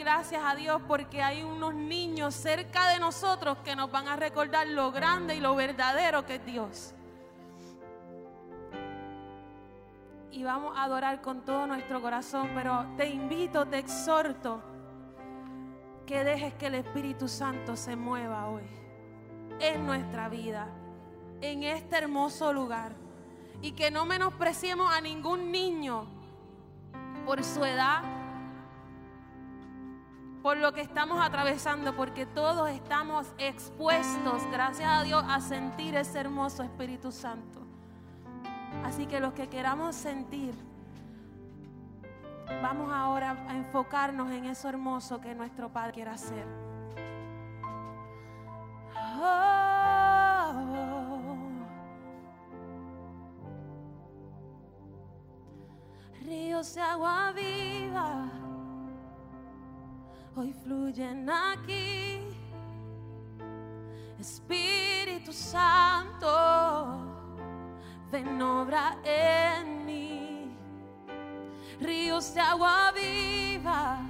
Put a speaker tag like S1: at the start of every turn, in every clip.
S1: gracias a Dios porque hay unos niños cerca de nosotros que nos van a recordar lo grande y lo verdadero que es Dios. Y vamos a adorar con todo nuestro corazón, pero te invito, te exhorto que dejes que el Espíritu Santo se mueva hoy en nuestra vida, en este hermoso lugar. Y que no menospreciemos a ningún niño por su edad, por lo que estamos atravesando, porque todos estamos expuestos, gracias a Dios, a sentir ese hermoso Espíritu Santo. Así que los que queramos sentir, vamos ahora a enfocarnos en eso hermoso que nuestro Padre quiere hacer. Oh. Ríos de agua viva hoy fluyen aquí. Espíritu Santo, ven obra en mí. Ríos de agua viva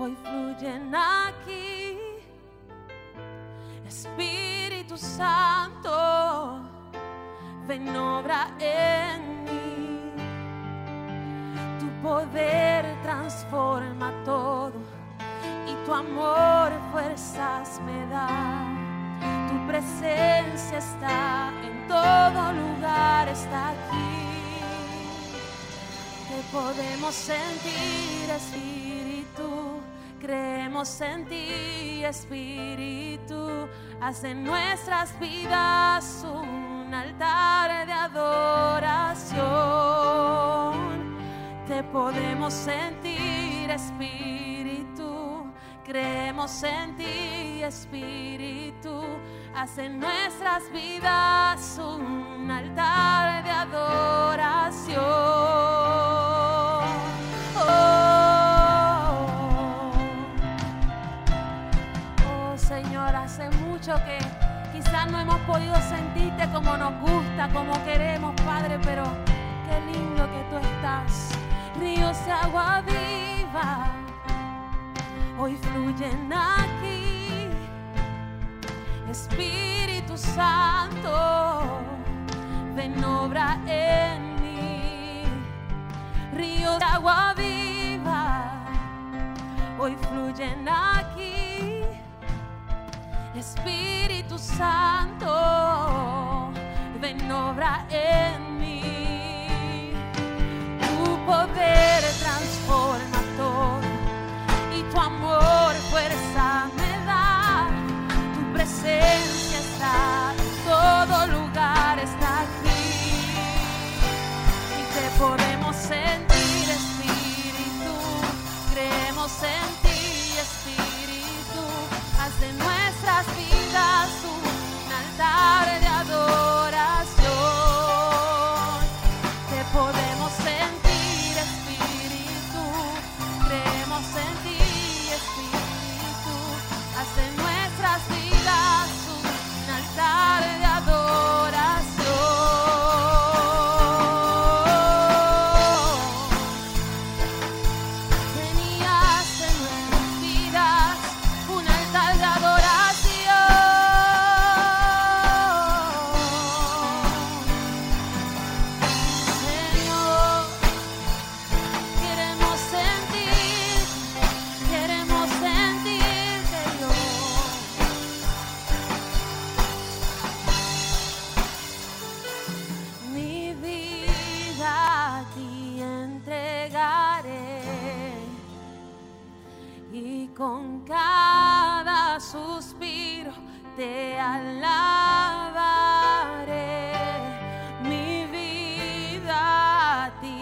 S1: hoy fluyen aquí. Espíritu Santo, ven obra en mí. Poder transforma todo y tu amor fuerzas me da. Tu presencia está en todo lugar, está aquí. Te podemos sentir, Espíritu. Creemos en ti, Espíritu. Haz en nuestras vidas un altar de adoración. Te podemos sentir, Espíritu. Creemos en ti, Espíritu. Haz en nuestras vidas un altar de adoración. Ti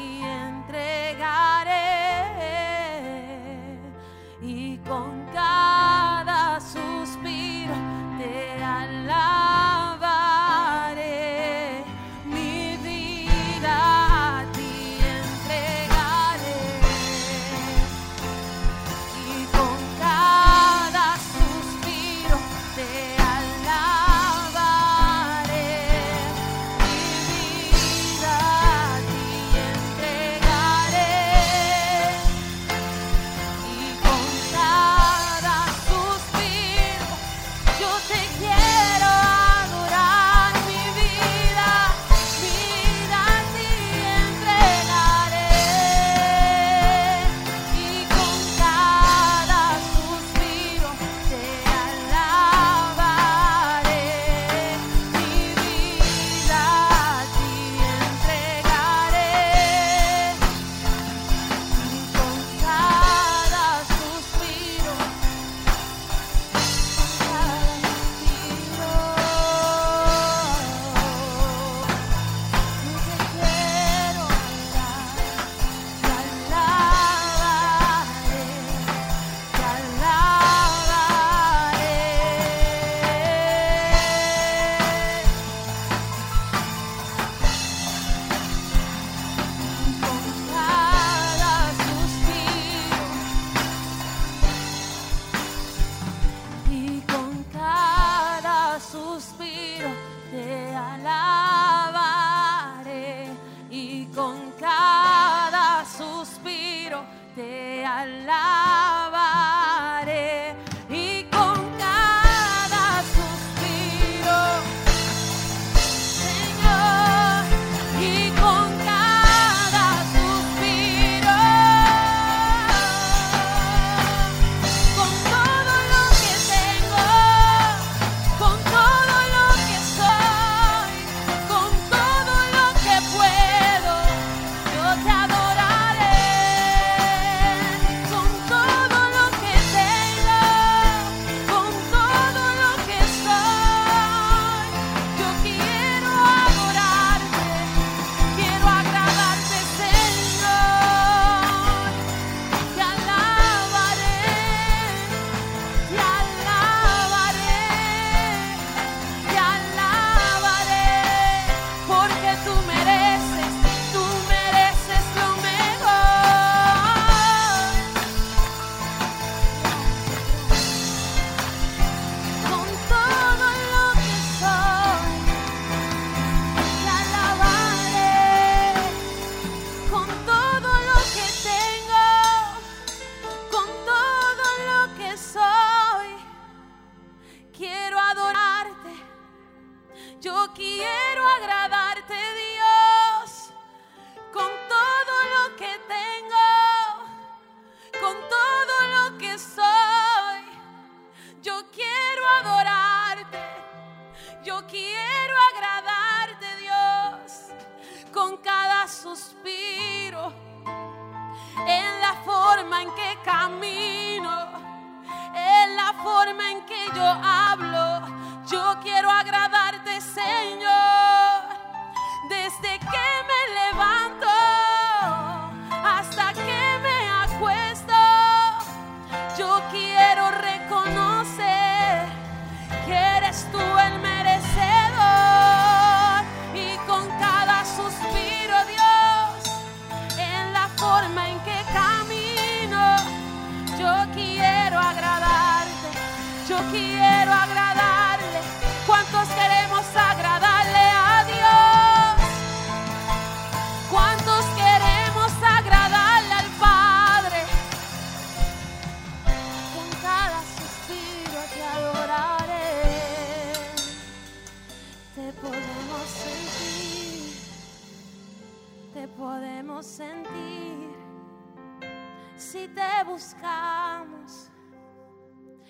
S1: si te buscamos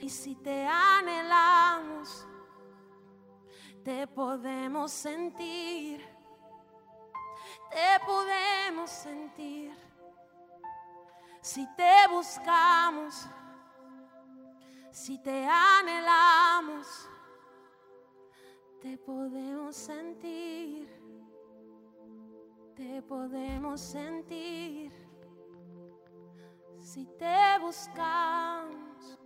S1: y si te anhelamos. Te podemos sentir, te podemos sentir si te buscamos, si te anhelamos, te podemos sentir, te podemos sentir, si te buscamos,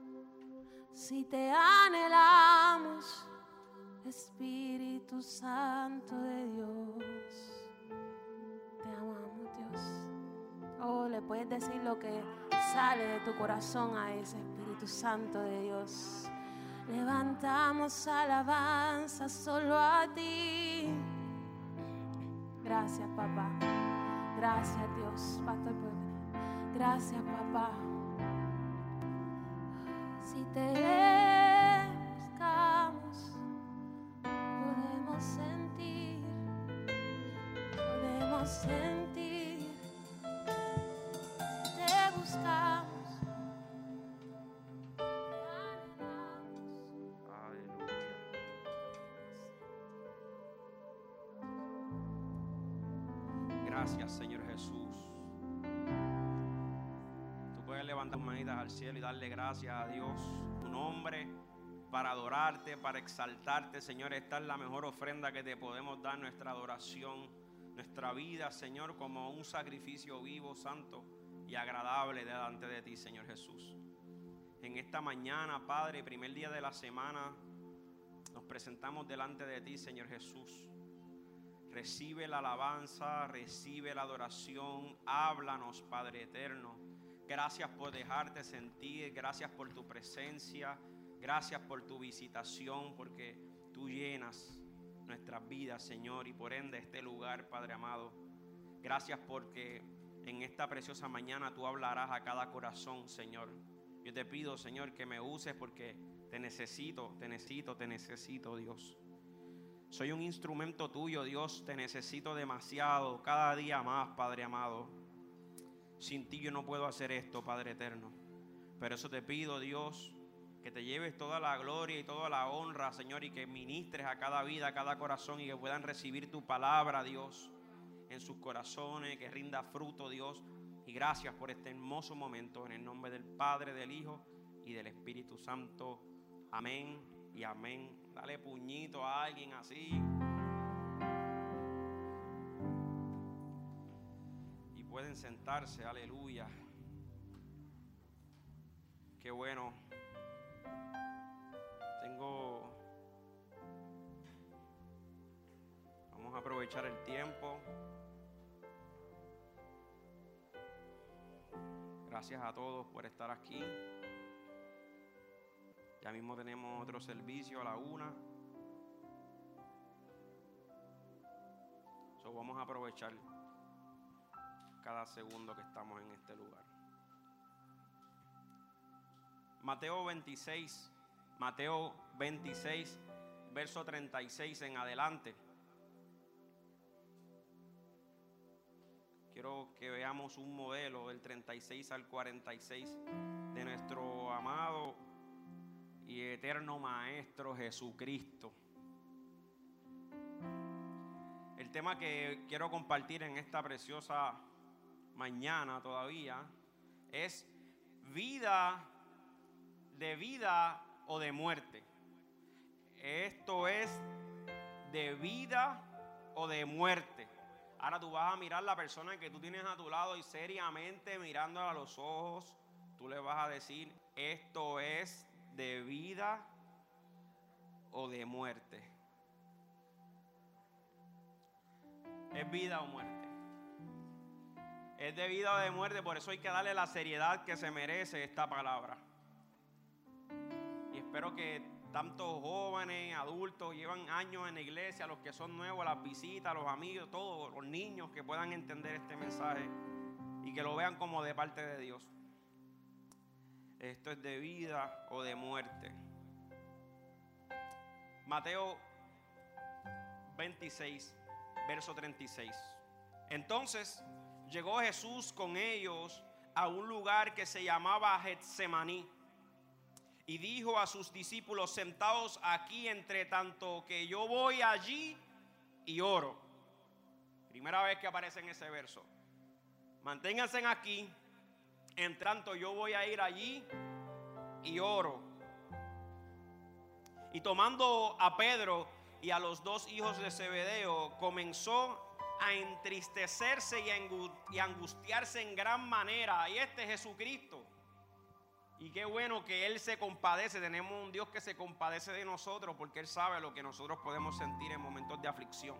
S1: si te anhelamos, Espíritu Santo de Dios, te amamos Dios. Oh, le puedes decir lo que sale de tu corazón a ese Espíritu Santo de Dios. Levantamos alabanza solo a ti. Gracias, papá. Gracias, Dios. Pastor. Gracias, papá. Si te buscamos, podemos sentir, podemos sentir. Te buscamos. te.
S2: Aleluya. Gracias, Señor levantar manitas al cielo y darle gracias a Dios, tu nombre, para adorarte, para exaltarte, Señor. Esta es la mejor ofrenda que te podemos dar, nuestra adoración, nuestra vida, Señor, como un sacrificio vivo, santo y agradable delante de ti, Señor Jesús. En esta mañana, Padre, primer día de la semana, nos presentamos delante de ti, Señor Jesús. Recibe la alabanza, recibe la adoración. Háblanos, Padre eterno. Gracias por dejarte sentir, gracias por tu presencia, gracias por tu visitación, porque tú llenas nuestras vidas, Señor, y por ende este lugar, Padre amado. Gracias porque en esta preciosa mañana tú hablarás a cada corazón, Señor. Yo te pido, Señor, que me uses porque te necesito, te necesito, te necesito, Dios. Soy un instrumento tuyo, Dios. Te necesito demasiado, cada día más, Padre amado. Sin ti yo no puedo hacer esto, Padre eterno. Pero eso te pido, Dios, que te lleves toda la gloria y toda la honra, Señor, y que ministres a cada vida, a cada corazón y que puedan recibir tu palabra, Dios, en sus corazones, que rinda fruto, Dios. Y gracias por este hermoso momento, en el nombre del Padre, del Hijo y del Espíritu Santo. Amén y amén. Dale puñito a alguien así. Pueden sentarse, aleluya. Qué bueno. Tengo... Vamos a aprovechar el tiempo. Gracias a todos por estar aquí. Ya mismo tenemos otro servicio a la una. Vamos a aprovechar cada segundo que estamos en este lugar. Mateo 26, Mateo 26, verso 36 en adelante. Quiero que veamos un modelo del 36 al 46 de nuestro amado y eterno Maestro Jesucristo. El tema que quiero compartir en esta preciosa mañana todavía es vida de vida o de muerte. Esto es de vida o de muerte. Ahora tú vas a mirar la persona que tú tienes a tu lado y seriamente mirándola a los ojos, tú le vas a decir, esto es de vida o de muerte. Es vida o muerte. Es de vida o de muerte, por eso hay que darle la seriedad que se merece esta palabra. Y espero que tantos jóvenes, adultos, llevan años en la iglesia, los que son nuevos, las visitas, los amigos, todos los niños que puedan entender este mensaje y que lo vean como de parte de Dios. Esto es de vida o de muerte. Mateo 26, verso 36. Entonces llegó Jesús con ellos a un lugar que se llamaba Getsemaní y dijo a sus discípulos, sentados aquí entre tanto que yo voy allí y oro. Primera vez que aparece en ese verso. Manténganse aquí, en tanto yo voy a ir allí y oro. Y tomando a Pedro y a los dos hijos de Zebedeo, comenzó a entristecerse y a angustiarse en gran manera. Y este Jesucristo y qué bueno que Él se compadece. Tenemos un Dios que se compadece de nosotros porque Él sabe lo que nosotros podemos sentir en momentos de aflicción.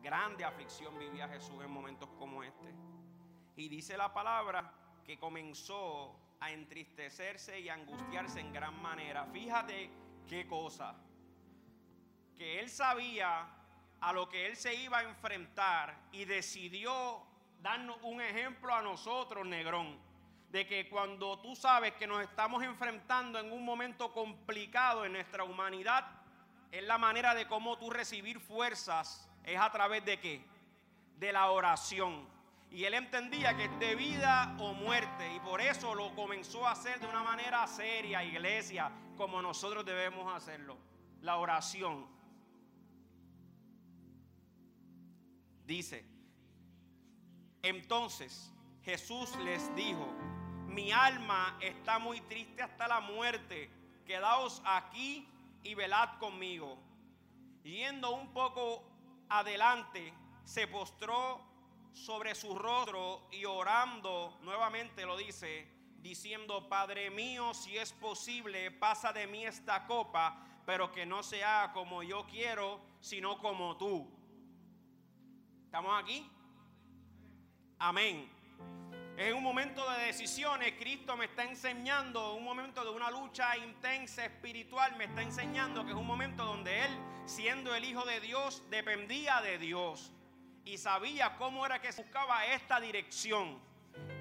S2: Grande aflicción vivía Jesús en momentos como este. Y dice la palabra que comenzó a entristecerse y angustiarse en gran manera. Fíjate qué cosa. Que Él sabía a lo que Él se iba a enfrentar y decidió darnos un ejemplo a nosotros, Negrón de que cuando tú sabes que nos estamos enfrentando en un momento complicado en nuestra humanidad, es la manera de cómo tú recibir fuerzas, es a través de qué? De la oración. Y él entendía que es de vida o muerte y por eso lo comenzó a hacer de una manera seria, iglesia, como nosotros debemos hacerlo. La oración. Dice, entonces Jesús les dijo, mi alma está muy triste hasta la muerte, quedaos aquí y velad conmigo. Yendo un poco adelante, se postró sobre su rostro y orando, nuevamente lo dice, diciendo, Padre mío, si es posible, pasa de mí esta copa, pero que no sea como yo quiero, sino como tú. ¿Estamos aquí? Amén. En un momento de decisiones, Cristo me está enseñando, un momento de una lucha intensa espiritual, me está enseñando que es un momento donde Él, siendo el Hijo de Dios, dependía de Dios y sabía cómo era que buscaba esta dirección.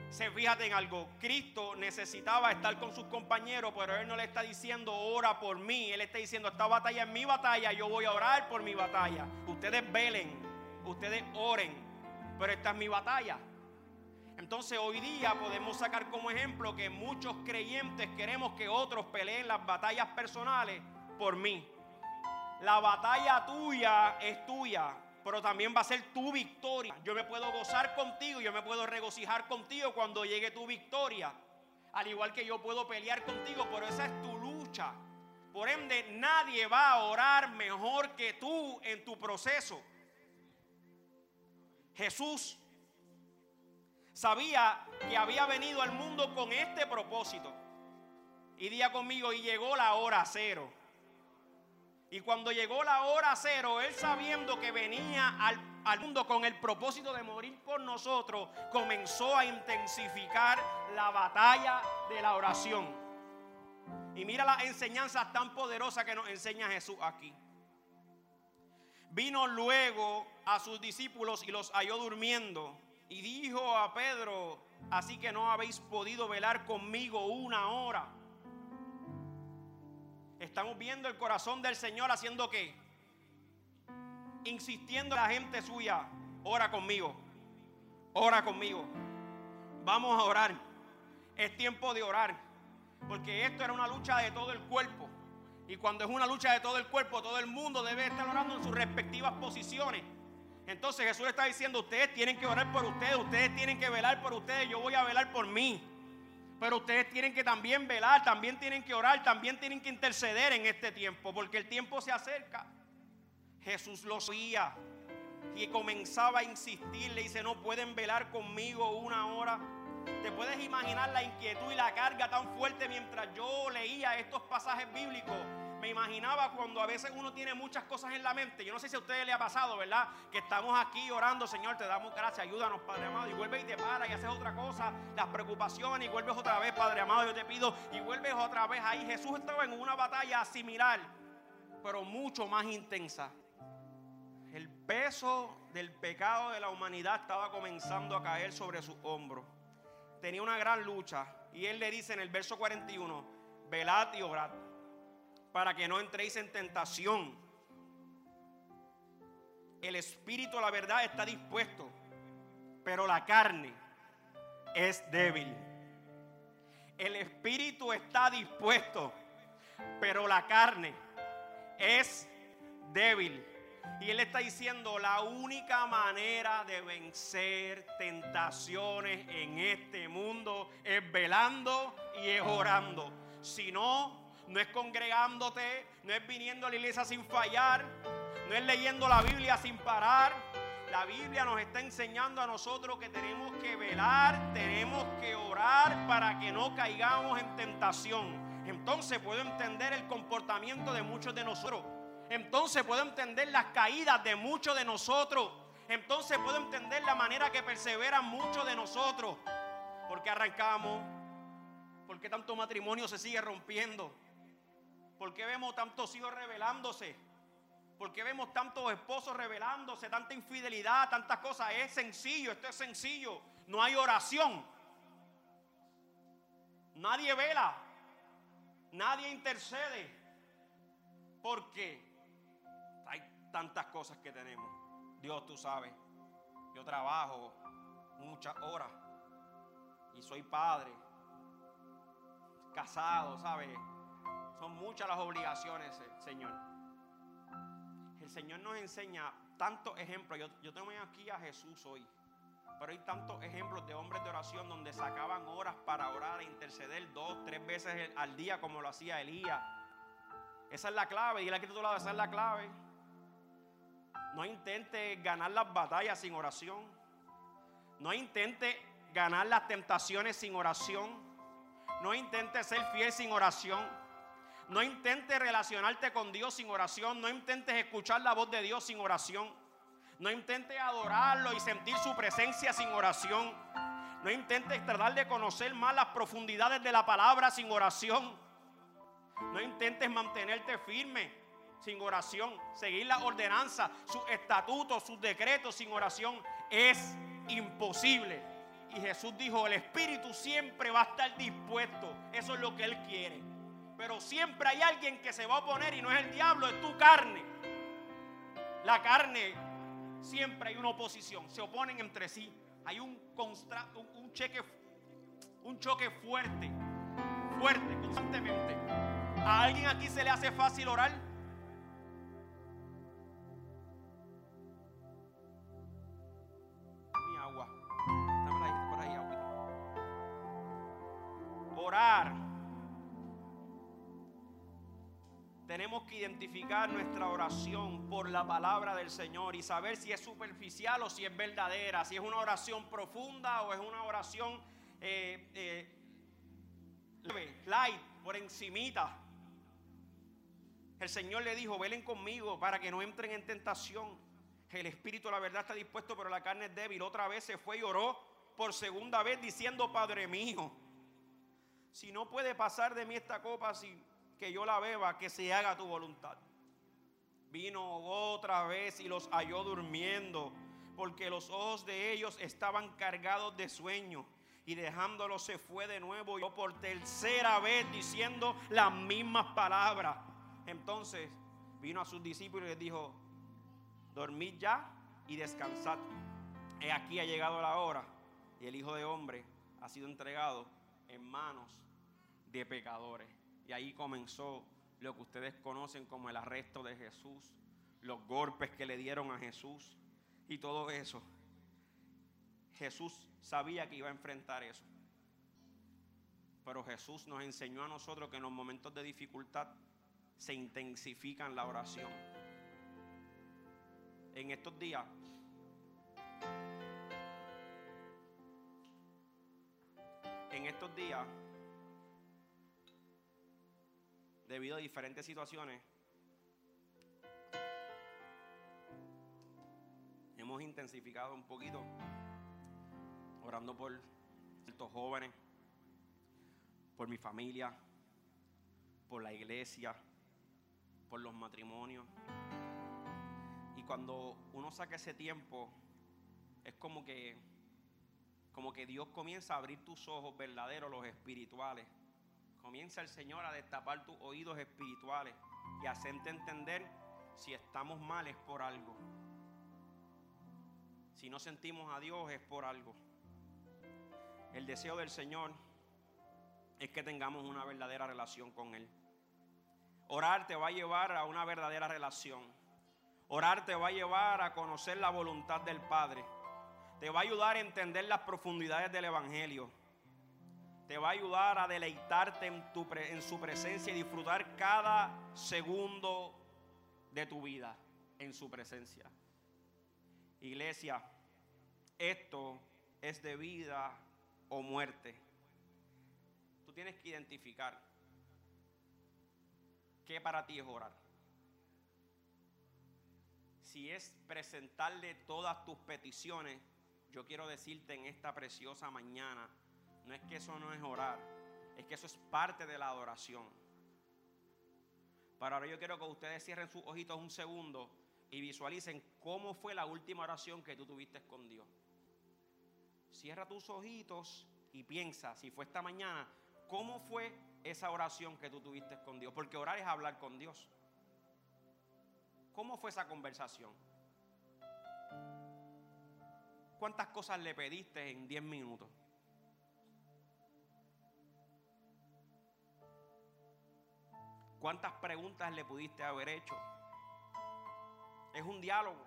S2: Se fíjate en algo, Cristo necesitaba estar con sus compañeros, pero Él no le está diciendo ora por mí, Él está diciendo esta batalla es mi batalla, yo voy a orar por mi batalla. Ustedes velen, ustedes oren, pero esta es mi batalla. Entonces hoy día podemos sacar como ejemplo que muchos creyentes queremos que otros peleen las batallas personales por mí. La batalla tuya es tuya, pero también va a ser tu victoria. Yo me puedo gozar contigo, yo me puedo regocijar contigo cuando llegue tu victoria. Al igual que yo puedo pelear contigo, pero esa es tu lucha. Por ende, nadie va a orar mejor que tú en tu proceso. Jesús sabía que había venido al mundo con este propósito. Y día conmigo, y llegó la hora cero. Y cuando llegó la hora cero, él sabiendo que venía al, al, mundo con el propósito de morir por nosotros, comenzó a intensificar la batalla de la oración. Y mira las enseñanzas tan poderosas que nos enseña Jesús aquí. Vino luego a sus discípulos y los halló durmiendo. Y dijo a Pedro, así que no habéis podido velar conmigo una hora. Estamos viendo el corazón del Señor haciendo qué? Insistiendo a la gente suya, ora conmigo, ora conmigo. Vamos a orar. Es tiempo de orar. Porque esto era una lucha de todo el cuerpo. Y cuando es una lucha de todo el cuerpo, todo el mundo debe estar orando en sus respectivas posiciones. Entonces Jesús está diciendo, ustedes tienen que orar por ustedes, ustedes tienen que velar por ustedes, yo voy a velar por mí. Pero ustedes tienen que también velar, también tienen que orar, también tienen que interceder en este tiempo, porque el tiempo se acerca. Jesús lo sabía y comenzaba a insistir, le dice, no pueden velar conmigo una hora. ¿Te puedes imaginar la inquietud y la carga tan fuerte mientras yo leía estos pasajes bíblicos? Me imaginaba cuando a veces uno tiene muchas cosas en la mente. Yo no sé si a ustedes le ha pasado, ¿verdad? Que estamos aquí orando, Señor, te damos gracias, ayúdanos, Padre amado. Y vuelves y te paras y haces otra cosa, las preocupaciones, y vuelves otra vez, Padre amado, yo te pido, y vuelves otra vez ahí. Jesús estaba en una batalla similar, pero mucho más intensa. El peso del pecado de la humanidad estaba comenzando a caer sobre sus hombros. Tenía una gran lucha. Y él le dice en el verso 41, velad y orad para que no entréis en tentación. El espíritu, la verdad, está dispuesto, pero la carne es débil. El espíritu está dispuesto, pero la carne es débil. Y él está diciendo, la única manera de vencer tentaciones en este mundo es velando y es orando. Si no, no es congregándote, no es viniendo a la iglesia sin fallar, no es leyendo la Biblia sin parar. La Biblia nos está enseñando a nosotros que tenemos que velar, tenemos que orar para que no caigamos en tentación. Entonces puedo entender el comportamiento de muchos de nosotros. Entonces puedo entender las caídas de muchos de nosotros. Entonces puedo entender la manera que perseveran muchos de nosotros. Porque arrancamos, porque tanto matrimonio se sigue rompiendo, ¿Por qué vemos tantos hijos rebelándose? ¿Por qué vemos tantos esposos rebelándose? Tanta infidelidad, tantas cosas. Es sencillo, esto es sencillo. No hay oración. Nadie vela. Nadie intercede. Porque hay tantas cosas que tenemos. Dios, tú sabes. Yo trabajo muchas horas. Y soy padre. Casado, ¿sabes? Son muchas las obligaciones, Señor. El Señor nos enseña tantos ejemplos. Yo, yo tengo aquí a Jesús hoy. Pero hay tantos ejemplos de hombres de oración donde sacaban horas para orar e interceder dos, tres veces al día como lo hacía Elías. Esa es la clave. Y la que tú lado, esa es la clave. No intente ganar las batallas sin oración. No intente ganar las tentaciones sin oración. No intente ser fiel sin oración. No intentes relacionarte con Dios sin oración. No intentes escuchar la voz de Dios sin oración. No intentes adorarlo y sentir su presencia sin oración. No intentes tratar de conocer más las profundidades de la palabra sin oración. No intentes mantenerte firme sin oración. Seguir las ordenanzas, sus estatutos, sus decretos sin oración. Es imposible. Y Jesús dijo, el Espíritu siempre va a estar dispuesto. Eso es lo que Él quiere. Pero siempre hay alguien que se va a oponer y no es el diablo, es tu carne. La carne, siempre hay una oposición, se oponen entre sí. Hay un, un, cheque, un choque fuerte, fuerte, constantemente. ¿A alguien aquí se le hace fácil orar? Orar tenemos que identificar nuestra oración por la palabra del Señor y saber si es superficial o si es verdadera, si es una oración profunda o es una oración eh, eh, light, por encimita. El Señor le dijo, velen conmigo para que no entren en tentación. El espíritu, la verdad, está dispuesto, pero la carne es débil. Otra vez se fue y oró por segunda vez diciendo, Padre mío, si no puede pasar de mí esta copa, si que yo la beba, que se haga tu voluntad. Vino otra vez y los halló durmiendo, porque los ojos de ellos estaban cargados de sueño. Y dejándolos se fue de nuevo, yo por tercera vez diciendo las mismas palabras. Entonces vino a sus discípulos y les dijo, dormid ya y descansad. He aquí ha llegado la hora y el Hijo de Hombre ha sido entregado en manos de pecadores. Y ahí comenzó lo que ustedes conocen como el arresto de Jesús, los golpes que le dieron a Jesús. y todo eso. Jesús sabía que iba a enfrentar eso. Pero Jesús nos enseñó a nosotros que en los momentos de dificultad se intensifica la oración. En estos días en estos días debido a diferentes situaciones hemos intensificado un poquito orando por estos jóvenes, por mi familia, por la iglesia, por los matrimonios. Y cuando uno saca ese tiempo, es como que, como que Dios comienza a abrir tus ojos verdaderos, los espirituales. Comienza el Señor a destapar tus oídos espirituales y hacerte entender si estamos mal es por algo. Si no sentimos a Dios es por algo. El deseo del Señor es que tengamos una verdadera relación con Él. Orar te va a llevar a una verdadera relación. Orar te va a llevar a conocer la voluntad del Padre. Te va a ayudar a entender las profundidades del Evangelio. Te va a ayudar a deleitarte en, en su presencia y disfrutar cada segundo de tu vida en su presencia. Iglesia, esto es de vida o muerte. Tú tienes que identificar qué para ti es orar. Si es presentarle todas tus peticiones, yo quiero decirte en esta preciosa mañana, no es que eso no es orar, es que eso es parte de la adoración. Para ahora yo quiero que ustedes cierren sus ojitos un segundo y visualicen cómo fue la última oración que tú tuviste con Dios. Cierra tus ojitos y piensa, si fue esta mañana, cómo fue esa oración que tú tuviste con Dios. Porque orar es hablar con Dios. ¿Cómo fue esa conversación? ¿Cuántas cosas le pediste en 10 minutos? ¿Cuántas preguntas le pudiste haber hecho? Es un diálogo.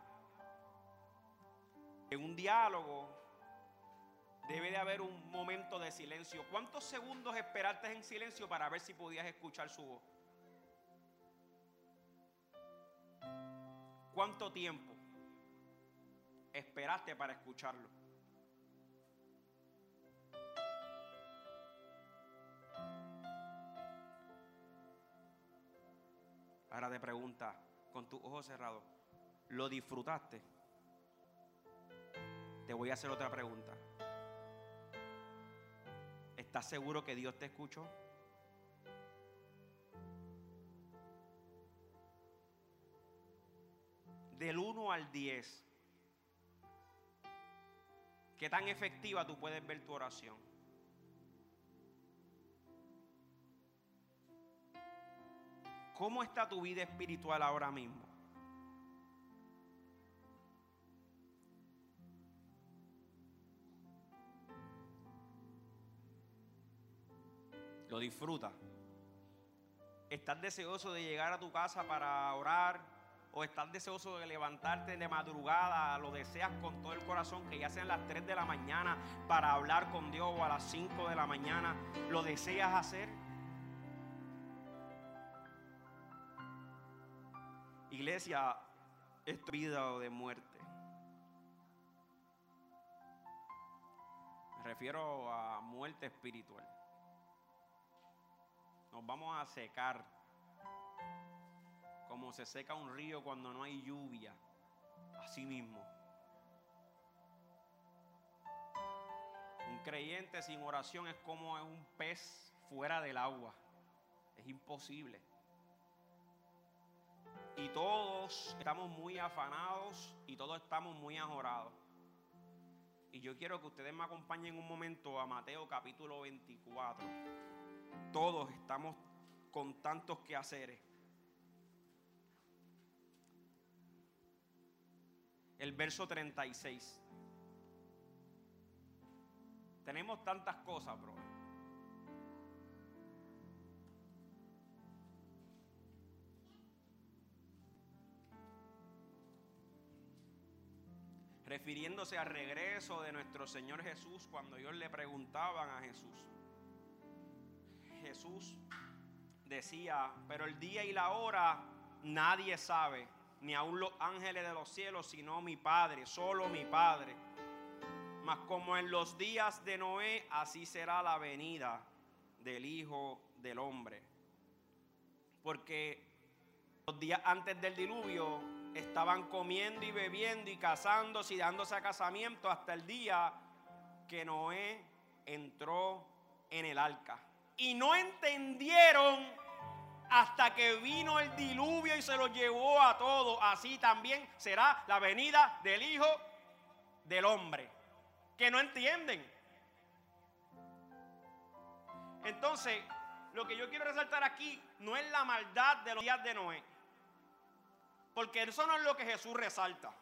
S2: En un diálogo debe de haber un momento de silencio. ¿Cuántos segundos esperaste en silencio para ver si podías escuchar su voz? ¿Cuánto tiempo esperaste para escucharlo? Ahora te pregunta, con tus ojos cerrados, ¿lo disfrutaste? Te voy a hacer otra pregunta. ¿Estás seguro que Dios te escuchó? Del 1 al 10, ¿qué tan efectiva tú puedes ver tu oración? ¿Cómo está tu vida espiritual ahora mismo? lo disfruta. ¿Estás deseoso de llegar a tu casa para orar? ¿O estás deseoso de levantarte de madrugada? ¿Lo deseas con todo el corazón? Que ya sean las 3 de la mañana para hablar con Dios o a las 5 de la mañana. ¿Lo deseas hacer? Iglesia, es vida o de muerte. Me refiero a muerte espiritual nos vamos a secar como se seca un río cuando no hay lluvia, así mismo. Un creyente sin oración es como un pez fuera del agua, es imposible. Y todos estamos muy afanados y todos estamos muy ajorados. Y yo quiero que ustedes me acompañen un momento a Mateo capítulo 24. Todos estamos con tantos quehaceres. El verso 36. Tenemos tantas cosas, bro. Refiriéndose al regreso de nuestro Señor Jesús cuando ellos le preguntaban a Jesús. Jesús decía, pero el día y la hora nadie sabe, ni aun los ángeles de los cielos, sino mi Padre, solo mi Padre. Mas como en los días de Noé, así será la venida del Hijo del Hombre. Porque los días antes del diluvio estaban comiendo y bebiendo y casándose y dándose a casamiento hasta el día que Noé entró en el arca. Y no entendieron hasta que vino el diluvio y se lo llevó a todos. Así también será la venida del Hijo del Hombre. Que no entienden. Entonces, lo que yo quiero resaltar aquí no es la maldad de los días de Noé. Porque eso no es lo que Jesús resalta.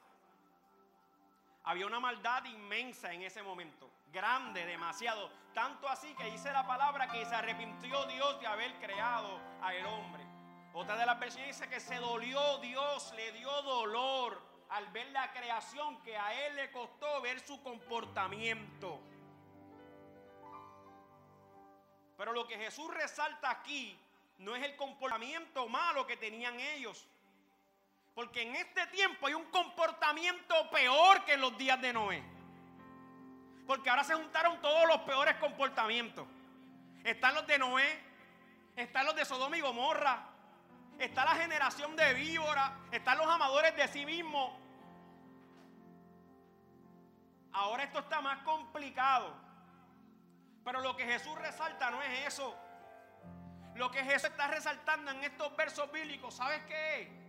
S2: Había una maldad inmensa en ese momento, grande, demasiado. Tanto así que dice la palabra que se arrepintió Dios de haber creado al hombre. Otra de las versiones dice que se dolió Dios, le dio dolor al ver la creación que a él le costó ver su comportamiento. Pero lo que Jesús resalta aquí no es el comportamiento malo que tenían ellos. Porque en este tiempo hay un comportamiento peor que en los días de Noé. Porque ahora se juntaron todos los peores comportamientos. Están los de Noé, están los de Sodoma y Gomorra, está la generación de víboras, están los amadores de sí mismos. Ahora esto está más complicado. Pero lo que Jesús resalta no es eso. Lo que Jesús está resaltando en estos versos bíblicos, ¿sabes qué?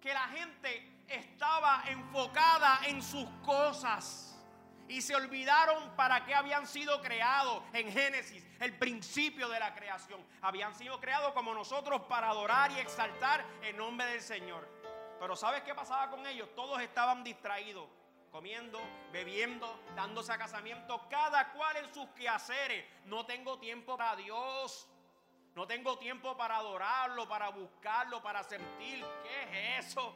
S2: Que la gente estaba enfocada en sus cosas y se olvidaron para qué habían sido creados en Génesis, el principio de la creación. Habían sido creados como nosotros para adorar y exaltar el nombre del Señor. Pero ¿sabes qué pasaba con ellos? Todos estaban distraídos, comiendo, bebiendo, dándose a casamiento, cada cual en sus quehaceres. No tengo tiempo para Dios. No tengo tiempo para adorarlo, para buscarlo, para sentir. ¿Qué es eso?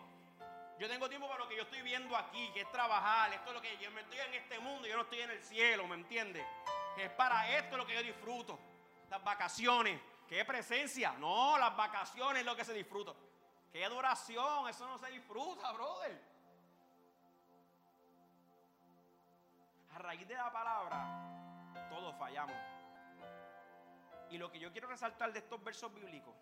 S2: Yo tengo tiempo para lo que yo estoy viendo aquí, que es trabajar. Esto es lo que yo me estoy en este mundo, yo no estoy en el cielo, ¿me entiendes? Es para esto lo que yo disfruto. Las vacaciones. ¿Qué presencia? No, las vacaciones es lo que se disfruta. ¿Qué adoración? Eso no se disfruta, brother. A raíz de la palabra, todos fallamos. Y lo que yo quiero resaltar de estos versos bíblicos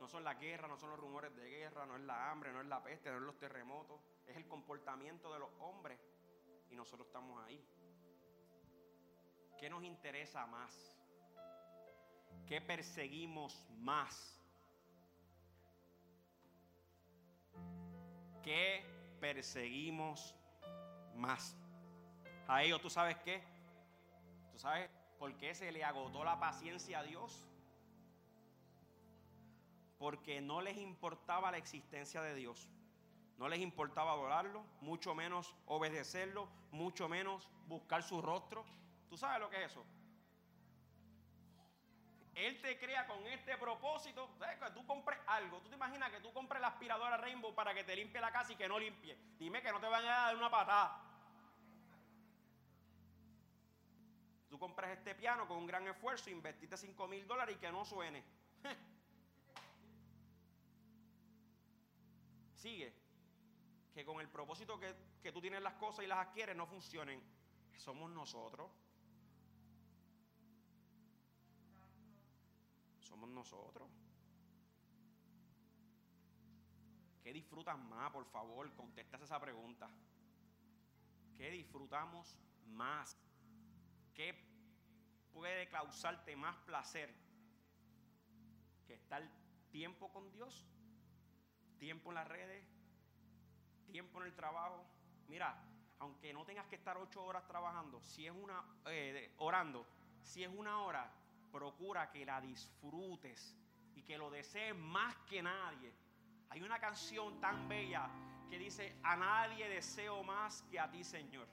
S2: no son la guerra, no son los rumores de guerra, no es la hambre, no es la peste, no es los terremotos, es el comportamiento de los hombres. Y nosotros estamos ahí. ¿Qué nos interesa más? ¿Qué perseguimos más? ¿Qué perseguimos más? A ellos, ¿tú sabes qué? ¿Tú sabes ¿Por qué se le agotó la paciencia a Dios? Porque no les importaba la existencia de Dios. No les importaba adorarlo, mucho menos obedecerlo, mucho menos buscar su rostro. ¿Tú sabes lo que es eso? Él te crea con este propósito. Que tú compres algo. Tú te imaginas que tú compres la aspiradora Rainbow para que te limpie la casa y que no limpie. Dime que no te van a dar una patada. Tú compras este piano con un gran esfuerzo, investiste 5 mil dólares y que no suene. Sigue. Que con el propósito que, que tú tienes las cosas y las adquieres no funcionen. Somos nosotros. Somos nosotros. ¿Qué disfrutas más, por favor? Contestas esa pregunta. ¿Qué disfrutamos más? ¿Qué puede causarte más placer que estar tiempo con Dios? Tiempo en las redes, tiempo en el trabajo. Mira, aunque no tengas que estar ocho horas trabajando, si es una eh, orando, si es una hora, procura que la disfrutes y que lo desees más que nadie. Hay una canción tan bella que dice, a nadie deseo más que a ti, Señor.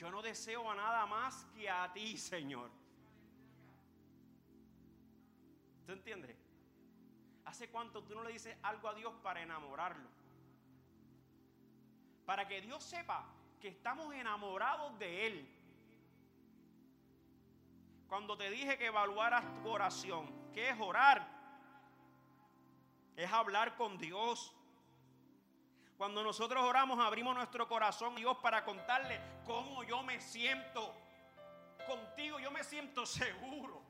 S2: Yo no deseo a nada más que a ti, Señor. ¿Tú entiendes? ¿Hace cuánto tú no le dices algo a Dios para enamorarlo? para que Dios sepa que estamos enamorados de Él. Cuando te dije que evaluaras tu oración, ¿qué es orar? Es hablar con Dios. Cuando nosotros oramos, abrimos nuestro corazón a Dios para contarle cómo yo me siento. Contigo yo me siento seguro.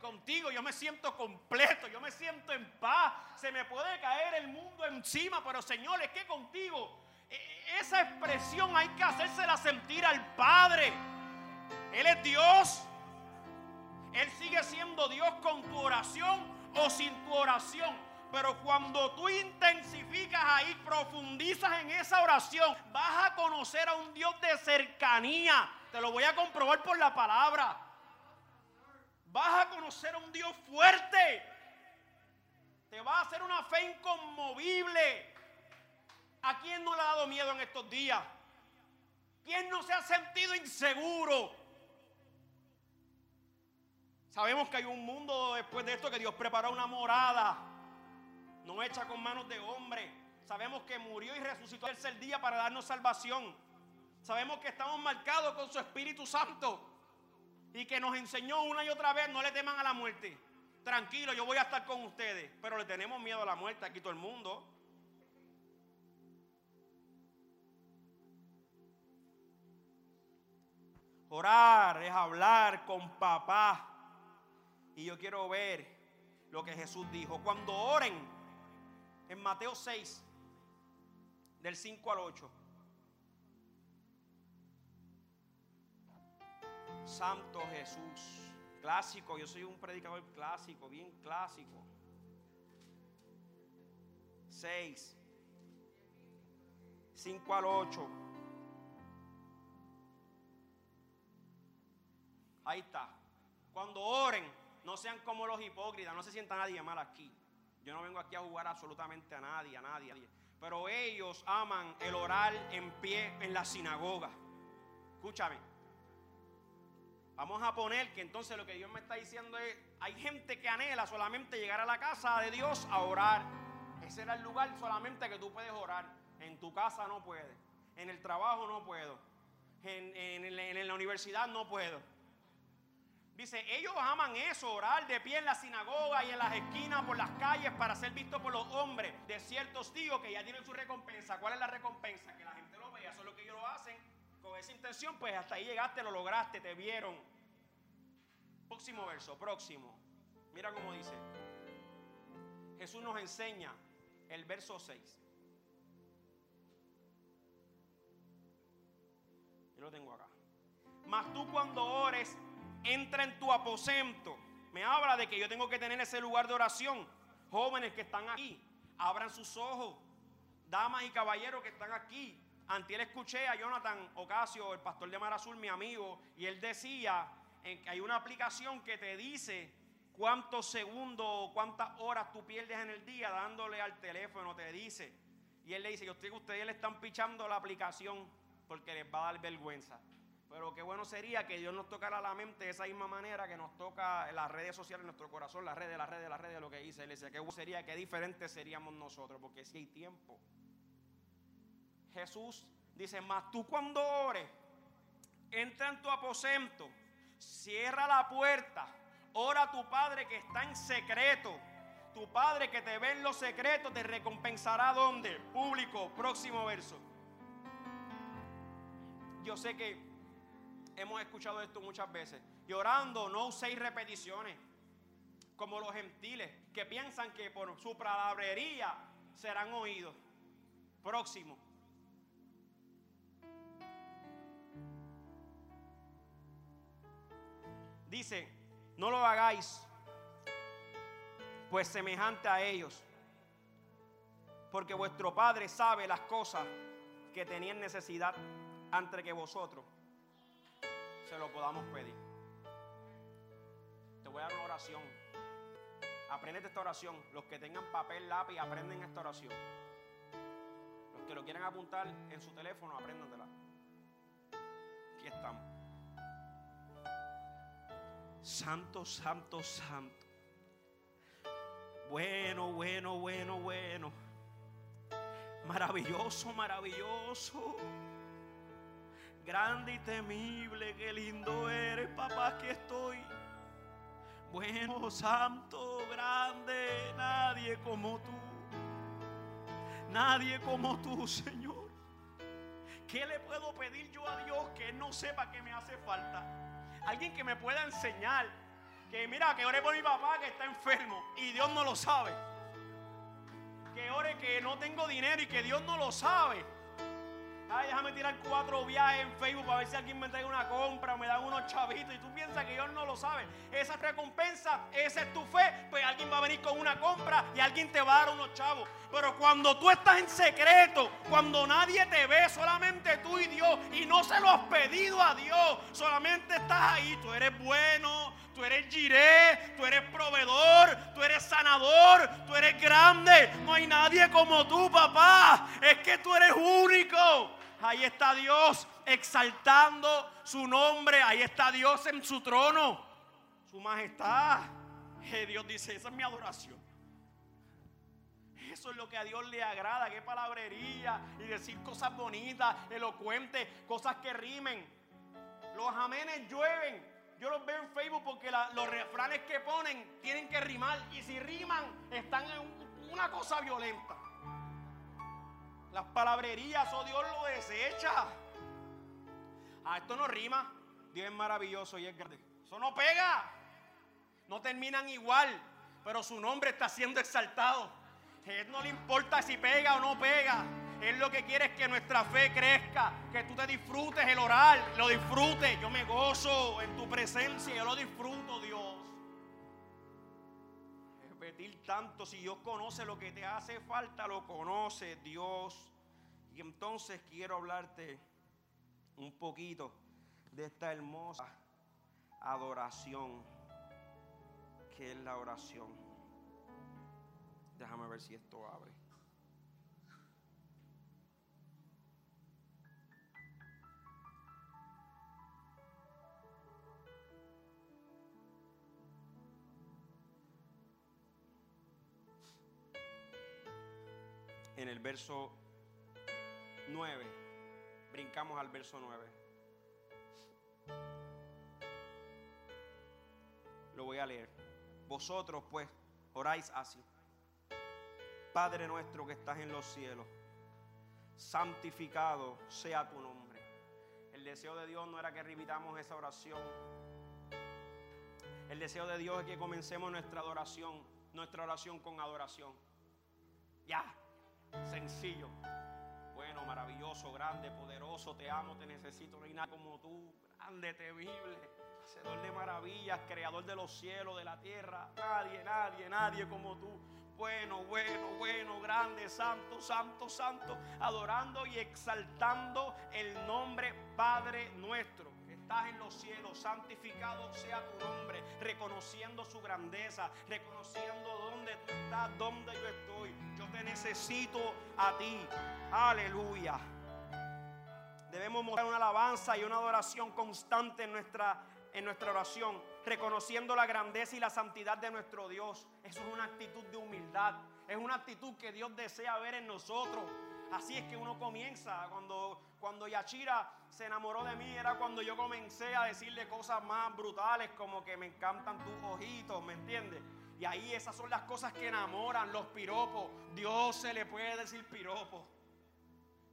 S2: Contigo yo me siento completo, yo me siento en paz. Se me puede caer el mundo encima, pero Señor, es que contigo e, e, esa expresión hay que hacérsela sentir al Padre. Él es Dios. Él sigue siendo Dios con tu oración o sin tu oración. Pero cuando tú intensificas ahí, profundizas en esa oración, vas a conocer a un Dios de cercanía. Te lo voy a comprobar por la palabra. Vas a conocer a un Dios fuerte. Te va a hacer una fe inconmovible. ¿A quién no le ha dado miedo en estos días? ¿Quién no se ha sentido inseguro? Sabemos que hay un mundo después de esto que Dios preparó una morada, no hecha con manos de hombre. Sabemos que murió y resucitó el tercer día para darnos salvación. Sabemos que estamos marcados con su Espíritu Santo y que nos enseñó una y otra vez, no le teman a la muerte. Tranquilo, yo voy a estar con ustedes, pero le tenemos miedo a la muerte aquí todo el mundo. Orar es hablar con papá. Y yo quiero ver lo que Jesús dijo. Cuando oren, en Mateo 6, del 5 al 8. Santo Jesús. Clásico, yo soy un predicador clásico, bien clásico. 6. 5 al 8. Ahí está. Cuando oren, no sean como los hipócritas, no se sienta nadie mal aquí. Yo no vengo aquí a jugar absolutamente a nadie, a nadie, a nadie. Pero ellos aman el orar en pie en la sinagoga. Escúchame. Vamos a poner que entonces lo que Dios me está diciendo es, hay gente que anhela solamente llegar a la casa de Dios a orar. Ese era el lugar solamente que tú puedes orar. En tu casa no puedes. En el trabajo no puedo. En, en la universidad no puedo. Dice, ellos aman eso, orar de pie en la sinagoga y en las esquinas por las calles para ser visto por los hombres. De ciertos digo que ya tienen su recompensa. ¿Cuál es la recompensa? Que la gente lo vea. Eso es lo que ellos lo hacen con esa intención, pues hasta ahí llegaste, lo lograste, te vieron. Próximo verso, próximo. Mira cómo dice. Jesús nos enseña el verso 6. Yo lo tengo acá. Mas tú cuando ores, entra en tu aposento. Me habla de que yo tengo que tener ese lugar de oración. Jóvenes que están aquí, abran sus ojos. Damas y caballeros que están aquí, Antiel escuché a Jonathan Ocasio, el pastor de Mar Azul, mi amigo, y él decía que hay una aplicación que te dice cuántos segundos, cuántas horas tú pierdes en el día dándole al teléfono, te dice. Y él le dice, yo estoy que ustedes le están pichando la aplicación porque les va a dar vergüenza. Pero qué bueno sería que Dios nos tocara la mente de esa misma manera que nos toca las redes sociales, nuestro corazón, las redes, las redes, las redes, lo que dice. Decía, qué sería, qué diferentes seríamos nosotros, porque si hay tiempo. Jesús dice, más tú cuando ores, entra en tu aposento, cierra la puerta, ora a tu Padre que está en secreto. Tu Padre que te ve en los secretos te recompensará donde? Público, próximo verso. Yo sé que hemos escuchado esto muchas veces. Y orando no uséis repeticiones, como los gentiles, que piensan que por su palabrería serán oídos. Próximo. Dice, no lo hagáis, pues semejante a ellos, porque vuestro Padre sabe las cosas que tenían necesidad antes que vosotros se lo podamos pedir. Te voy a dar una oración. Aprende esta oración. Los que tengan papel, lápiz, aprenden esta oración. Los que lo quieran apuntar en su teléfono, apréndantela. Aquí estamos. Santo, santo, santo. Bueno, bueno, bueno, bueno. Maravilloso, maravilloso. Grande y temible, qué lindo eres, papá, aquí estoy. Bueno, santo, grande, nadie como tú. Nadie como tú, Señor. ¿Qué le puedo pedir yo a Dios que no sepa que me hace falta? Alguien que me pueda enseñar. Que mira, que ore por mi papá que está enfermo y Dios no lo sabe. Que ore que no tengo dinero y que Dios no lo sabe. Ay, déjame tirar cuatro viajes en Facebook para ver si alguien me trae una compra o me dan unos chavitos. Y tú piensas que Dios no lo sabe. Esa recompensa, esa es tu fe. Pues alguien va a venir con una compra y alguien te va a dar unos chavos. Pero cuando tú estás en secreto, cuando nadie te ve, solamente tú y Dios, y no se lo has pedido a Dios, solamente estás ahí. Tú eres bueno, tú eres giré, tú eres proveedor, tú eres sanador, tú eres grande. No hay nadie como tú, papá. Es que tú eres único. Ahí está Dios exaltando su nombre. Ahí está Dios en su trono. Su majestad. Eh, Dios dice, esa es mi adoración. Eso es lo que a Dios le agrada, qué palabrería y decir cosas bonitas, elocuentes, cosas que rimen. Los amenes llueven. Yo los veo en Facebook porque los refranes que ponen tienen que rimar y si riman están en una cosa violenta. Las palabrerías, oh Dios lo desecha. Ah, esto no rima. Dios es maravilloso y es grande. Eso no pega. No terminan igual, pero su nombre está siendo exaltado. A él no le importa si pega o no pega. Él lo que quiere es que nuestra fe crezca, que tú te disfrutes el orar, lo disfrutes. Yo me gozo en tu presencia, yo lo disfruto. Tanto, si Dios conoce lo que te hace falta, lo conoce Dios. Y entonces quiero hablarte un poquito de esta hermosa adoración que es la oración. Déjame ver si esto abre. El verso 9, brincamos al verso 9. Lo voy a leer. Vosotros pues oráis así. Padre nuestro que estás en los cielos, santificado sea tu nombre. El deseo de Dios no era que repitamos esa oración. El deseo de Dios es que comencemos nuestra adoración, nuestra oración con adoración. Ya, sencillo. Bueno, maravilloso, grande, poderoso, te amo, te necesito, no hay nada como tú, grande, temible, hacedor de maravillas, creador de los cielos, de la tierra. Nadie, nadie, nadie como tú bueno, bueno, bueno, grande, santo, santo, santo, adorando y exaltando el nombre Padre nuestro. Estás en los cielos, santificado sea tu nombre, reconociendo su grandeza, reconociendo dónde tú estás, dónde yo estoy. Yo te necesito a ti. Aleluya. Debemos mostrar una alabanza y una adoración constante en nuestra, en nuestra oración reconociendo la grandeza y la santidad de nuestro Dios. Eso es una actitud de humildad. Es una actitud que Dios desea ver en nosotros. Así es que uno comienza. Cuando, cuando Yachira se enamoró de mí, era cuando yo comencé a decirle cosas más brutales, como que me encantan tus ojitos, ¿me entiendes? Y ahí esas son las cosas que enamoran, los piropos. Dios se le puede decir piropo.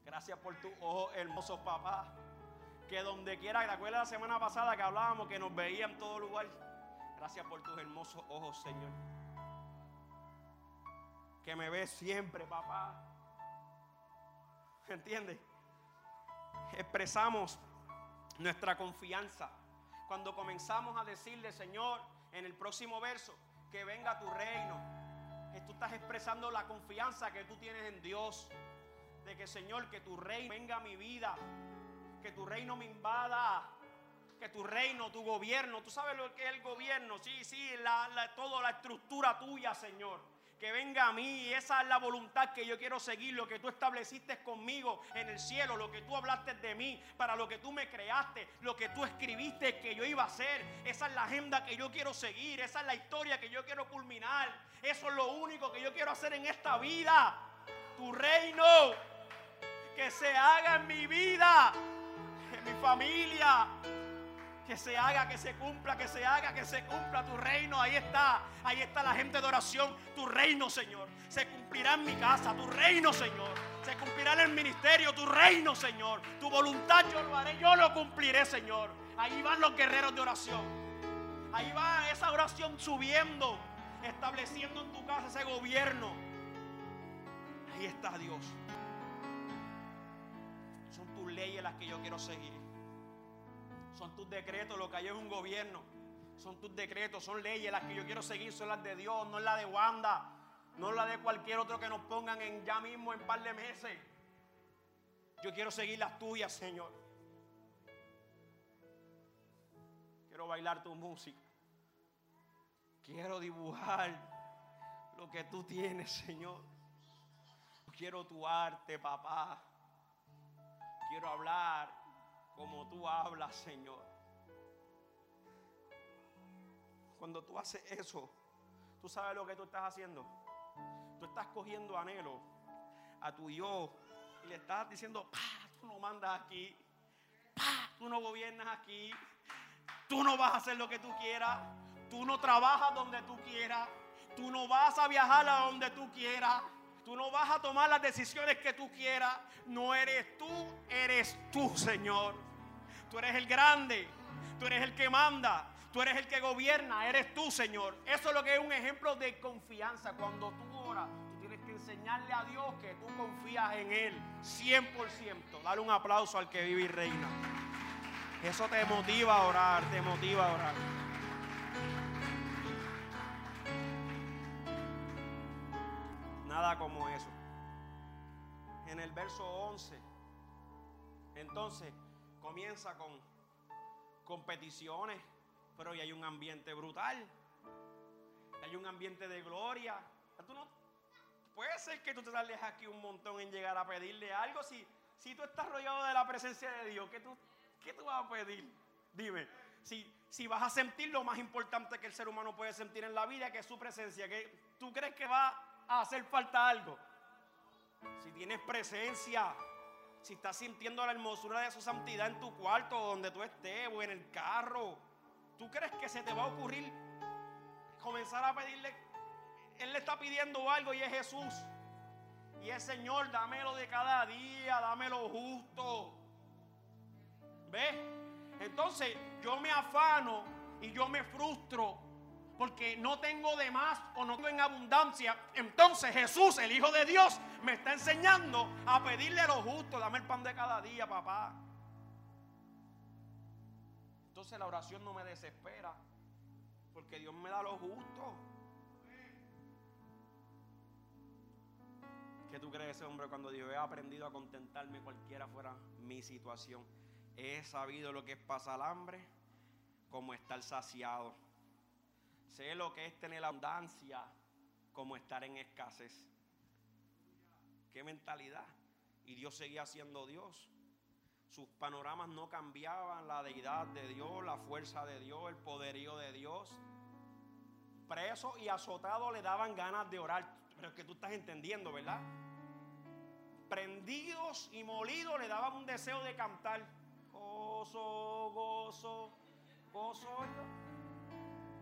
S2: Gracias por tu ojo hermoso papá que donde quiera, ¿te acuerdas la semana pasada que hablábamos que nos veía en todo lugar? Gracias por tus hermosos ojos, Señor. Que me ves siempre, papá. ¿Entiendes? Expresamos nuestra confianza cuando comenzamos a decirle, Señor, en el próximo verso, que venga tu reino. Tú estás expresando la confianza que tú tienes en Dios. De que, Señor, que tu reino venga a mi vida que tu reino me invada, que tu reino, tu gobierno, tú sabes lo que es el gobierno, sí, sí, la, toda la estructura tuya, Señor. Que venga a mí, esa es la voluntad que yo quiero seguir, lo que tú estableciste conmigo en el cielo, lo que tú hablaste de mí, para lo que tú me creaste, lo que tú escribiste que yo iba a hacer. Esa es la agenda que yo quiero seguir, esa es la historia que yo quiero culminar. Eso es lo único que yo quiero hacer en esta vida tu reino, que se haga en mi vida, en mi familia, que se haga, que se cumpla, que se haga, que se cumpla tu reino. Ahí está, ahí está la gente de oración, tu reino, Señor. Se cumplirá en mi casa, tu reino, Señor. Se cumplirá en el ministerio, tu reino, Señor. Tu voluntad yo lo haré, yo lo cumpliré, Señor. Ahí van los guerreros de oración. Ahí va esa oración subiendo, estableciendo en tu casa ese gobierno. Ahí está Dios. Son tus leyes las que yo quiero seguir. Son tus decretos, lo que hay es un gobierno. Son tus decretos, son leyes, las que yo quiero seguir son las de Dios, no la de Wanda, no la de cualquier otro que nos pongan en ya mismo en par de meses. Yo quiero seguir las tuyas, Señor. Quiero bailar tu música. Quiero dibujar lo que tú tienes, Señor. Quiero tu arte, papá. Quiero hablar como tú hablas, Señor. Cuando tú haces eso, tú sabes lo que tú estás haciendo. Tú estás cogiendo anhelo a tu yo y le estás diciendo, pa, tú no mandas aquí, pa, tú no gobiernas aquí, tú no vas a hacer lo que tú quieras, tú no trabajas donde tú quieras, tú no vas a viajar a donde tú quieras. Tú no vas a tomar las decisiones que tú quieras. No eres tú, eres tú, Señor. Tú eres el grande. Tú eres el que manda. Tú eres el que gobierna. Eres tú, Señor. Eso es lo que es un ejemplo de confianza. Cuando tú oras, tú tienes que enseñarle a Dios que tú confías en Él. 100%. Dale un aplauso al que vive y reina. Eso te motiva a orar. Te motiva a orar. Nada como eso. En el verso 11, entonces comienza con competiciones, pero ya hay un ambiente brutal. Hay un ambiente de gloria. Tú no, puede ser que tú te tardes aquí un montón en llegar a pedirle algo. Si, si tú estás rodeado de la presencia de Dios, ¿qué tú, qué tú vas a pedir? Dime. Si, si vas a sentir lo más importante que el ser humano puede sentir en la vida, que es su presencia, que tú crees que va a hacer falta algo. Si tienes presencia, si estás sintiendo la hermosura de su santidad en tu cuarto, donde tú estés, o en el carro, ¿tú crees que se te va a ocurrir comenzar a pedirle? Él le está pidiendo algo y es Jesús. Y es Señor, dámelo de cada día, dámelo justo. ¿Ves? Entonces yo me afano y yo me frustro porque no tengo de más o no tengo en abundancia. Entonces Jesús, el Hijo de Dios, me está enseñando a pedirle lo justo. Dame el pan de cada día, papá. Entonces la oración no me desespera porque Dios me da lo justo. ¿Qué tú crees ese hombre cuando Dios he aprendido a contentarme cualquiera fuera mi situación? He sabido lo que es pasar hambre como estar saciado. Sé lo que es tener abundancia como estar en escasez. Qué mentalidad. Y Dios seguía siendo Dios. Sus panoramas no cambiaban, la deidad de Dios, la fuerza de Dios, el poderío de Dios. Preso y azotado le daban ganas de orar. Pero es que tú estás entendiendo, ¿verdad? Prendidos y molidos le daban un deseo de cantar. Gozo, gozo, gozo.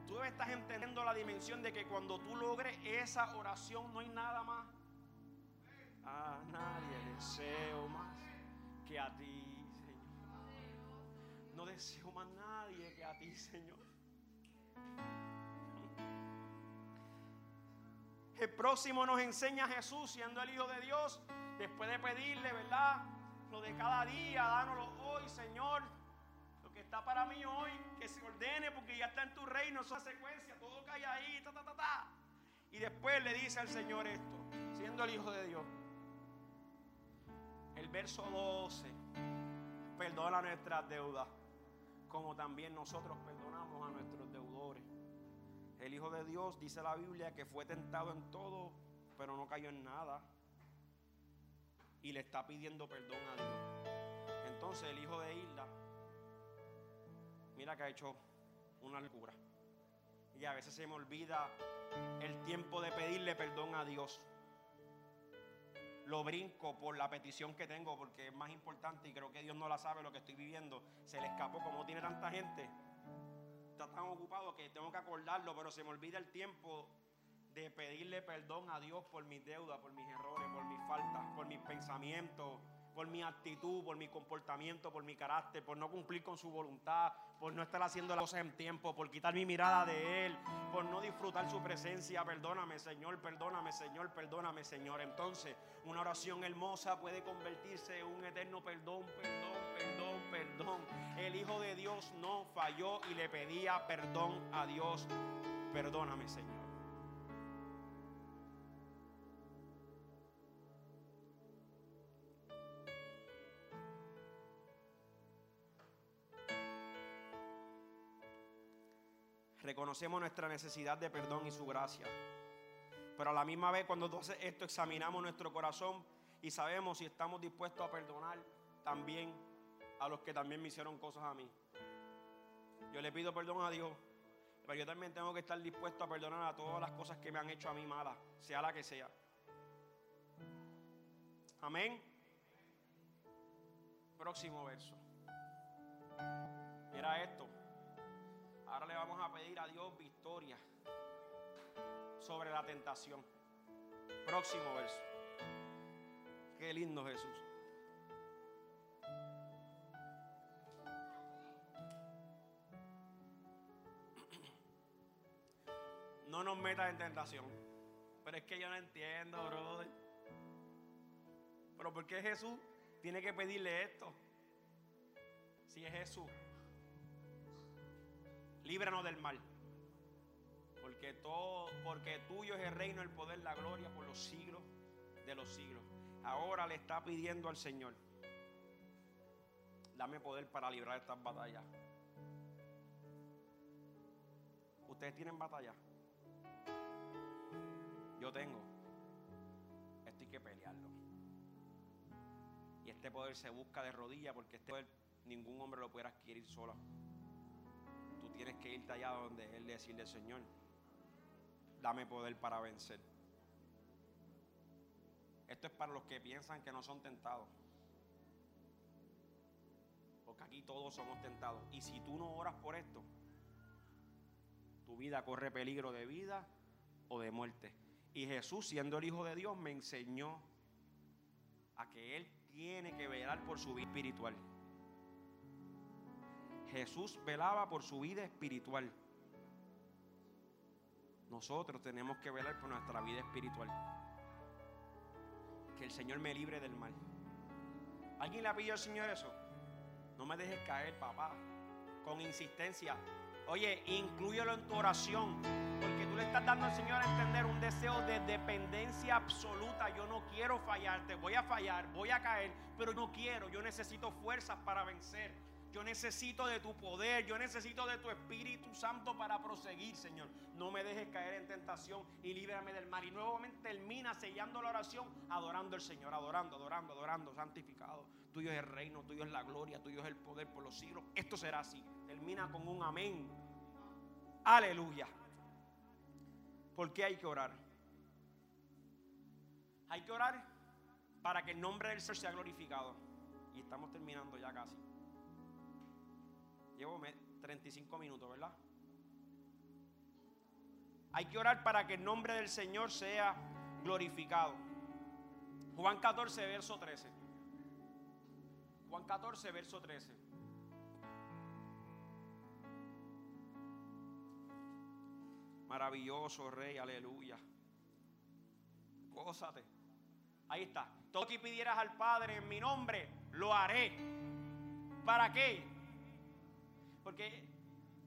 S2: Tú estás entendiendo la dimensión de que cuando tú logres esa oración no hay nada más. A nadie deseo más que a ti, Señor. No deseo más nadie que a ti, Señor. El próximo nos enseña a Jesús siendo el Hijo de Dios. Después de pedirle, ¿verdad? Lo de cada día, dánoslo hoy, Señor está para mí hoy, que se ordene porque ya está en tu reino, esa secuencia, todo cae ahí, ta, ta, ta, ta. Y después le dice al Señor esto, siendo el Hijo de Dios. El verso 12, perdona nuestras deudas, como también nosotros perdonamos a nuestros deudores. El Hijo de Dios dice la Biblia que fue tentado en todo, pero no cayó en nada. Y le está pidiendo perdón a Dios. Entonces el Hijo de Hilda mira que ha hecho una locura. Y a veces se me olvida el tiempo de pedirle perdón a Dios. lo brinco por la petición que tengo, porque es más importante y creo que Dios no la sabe lo que estoy viviendo. Se le escapó, como tiene tanta gente, está tan ocupado que tengo que acordarlo, pero se me olvida el tiempo de pedirle perdón a Dios por mis deudas, por mis errores, por mis faltas, por mis pensamientos, por mi actitud, por mi comportamiento, por mi carácter, por no cumplir con su voluntad, por no estar haciendo las cosas en tiempo, por quitar mi mirada de Él, por no disfrutar su presencia. Perdóname, Señor, perdóname, Señor, perdóname, Señor. Entonces, una oración hermosa puede convertirse en un eterno perdón, perdón, perdón, perdón. El Hijo de Dios no falló y le pedía perdón a Dios. Perdóname, Señor. Reconocemos nuestra necesidad de perdón y su gracia. Pero a la misma vez, cuando entonces esto examinamos nuestro corazón y sabemos si estamos dispuestos a perdonar también a los que también me hicieron cosas a mí. Yo le pido perdón a Dios, pero yo también tengo que estar dispuesto a perdonar a todas las cosas que me han hecho a mí malas, sea la que sea. Amén. Próximo verso. Mira esto. Ahora le vamos a pedir a Dios victoria sobre la tentación. Próximo verso. Qué lindo Jesús. No nos metas en tentación. Pero es que yo no entiendo, brother. Pero ¿por qué Jesús tiene que pedirle esto? Si es Jesús líbranos del mal. Porque, todo, porque tuyo es el reino, el poder, la gloria por los siglos de los siglos. Ahora le está pidiendo al Señor, dame poder para librar estas batallas. ¿Ustedes tienen batalla? Yo tengo. Esto hay que pelearlo. Y este poder se busca de rodillas porque este poder ningún hombre lo puede adquirir solo tienes que irte allá donde Él decirle, Señor, dame poder para vencer. Esto es para los que piensan que no son tentados. Porque aquí todos somos tentados. Y si tú no oras por esto, tu vida corre peligro de vida o de muerte. Y Jesús, siendo el Hijo de Dios, me enseñó a que Él tiene que velar por su vida espiritual. Jesús velaba por su vida espiritual. Nosotros tenemos que velar por nuestra vida espiritual. Que el Señor me libre del mal. ¿Alguien le pedido al Señor eso? No me dejes caer, papá. Con insistencia. Oye, incluyelo en tu oración. Porque tú le estás dando al Señor a entender un deseo de dependencia absoluta. Yo no quiero fallarte. Voy a fallar, voy a caer. Pero no quiero. Yo necesito fuerzas para vencer. Yo necesito de tu poder, yo necesito de tu Espíritu Santo para proseguir, Señor. No me dejes caer en tentación y líbrame del mal. Y nuevamente termina sellando la oración, adorando al Señor, adorando, adorando, adorando, santificado. Tuyo es el reino, tuyo es la gloria, tuyo es el poder por los siglos. Esto será así. Termina con un amén. Aleluya. ¿Por qué hay que orar? Hay que orar para que el nombre del Señor sea glorificado. Y estamos terminando ya casi. Llevo 35 minutos, ¿verdad? Hay que orar para que el nombre del Señor sea glorificado. Juan 14, verso 13. Juan 14, verso 13. Maravilloso Rey, aleluya. Gózate. Ahí está. Todo que pidieras al Padre en mi nombre, lo haré. ¿Para qué? Porque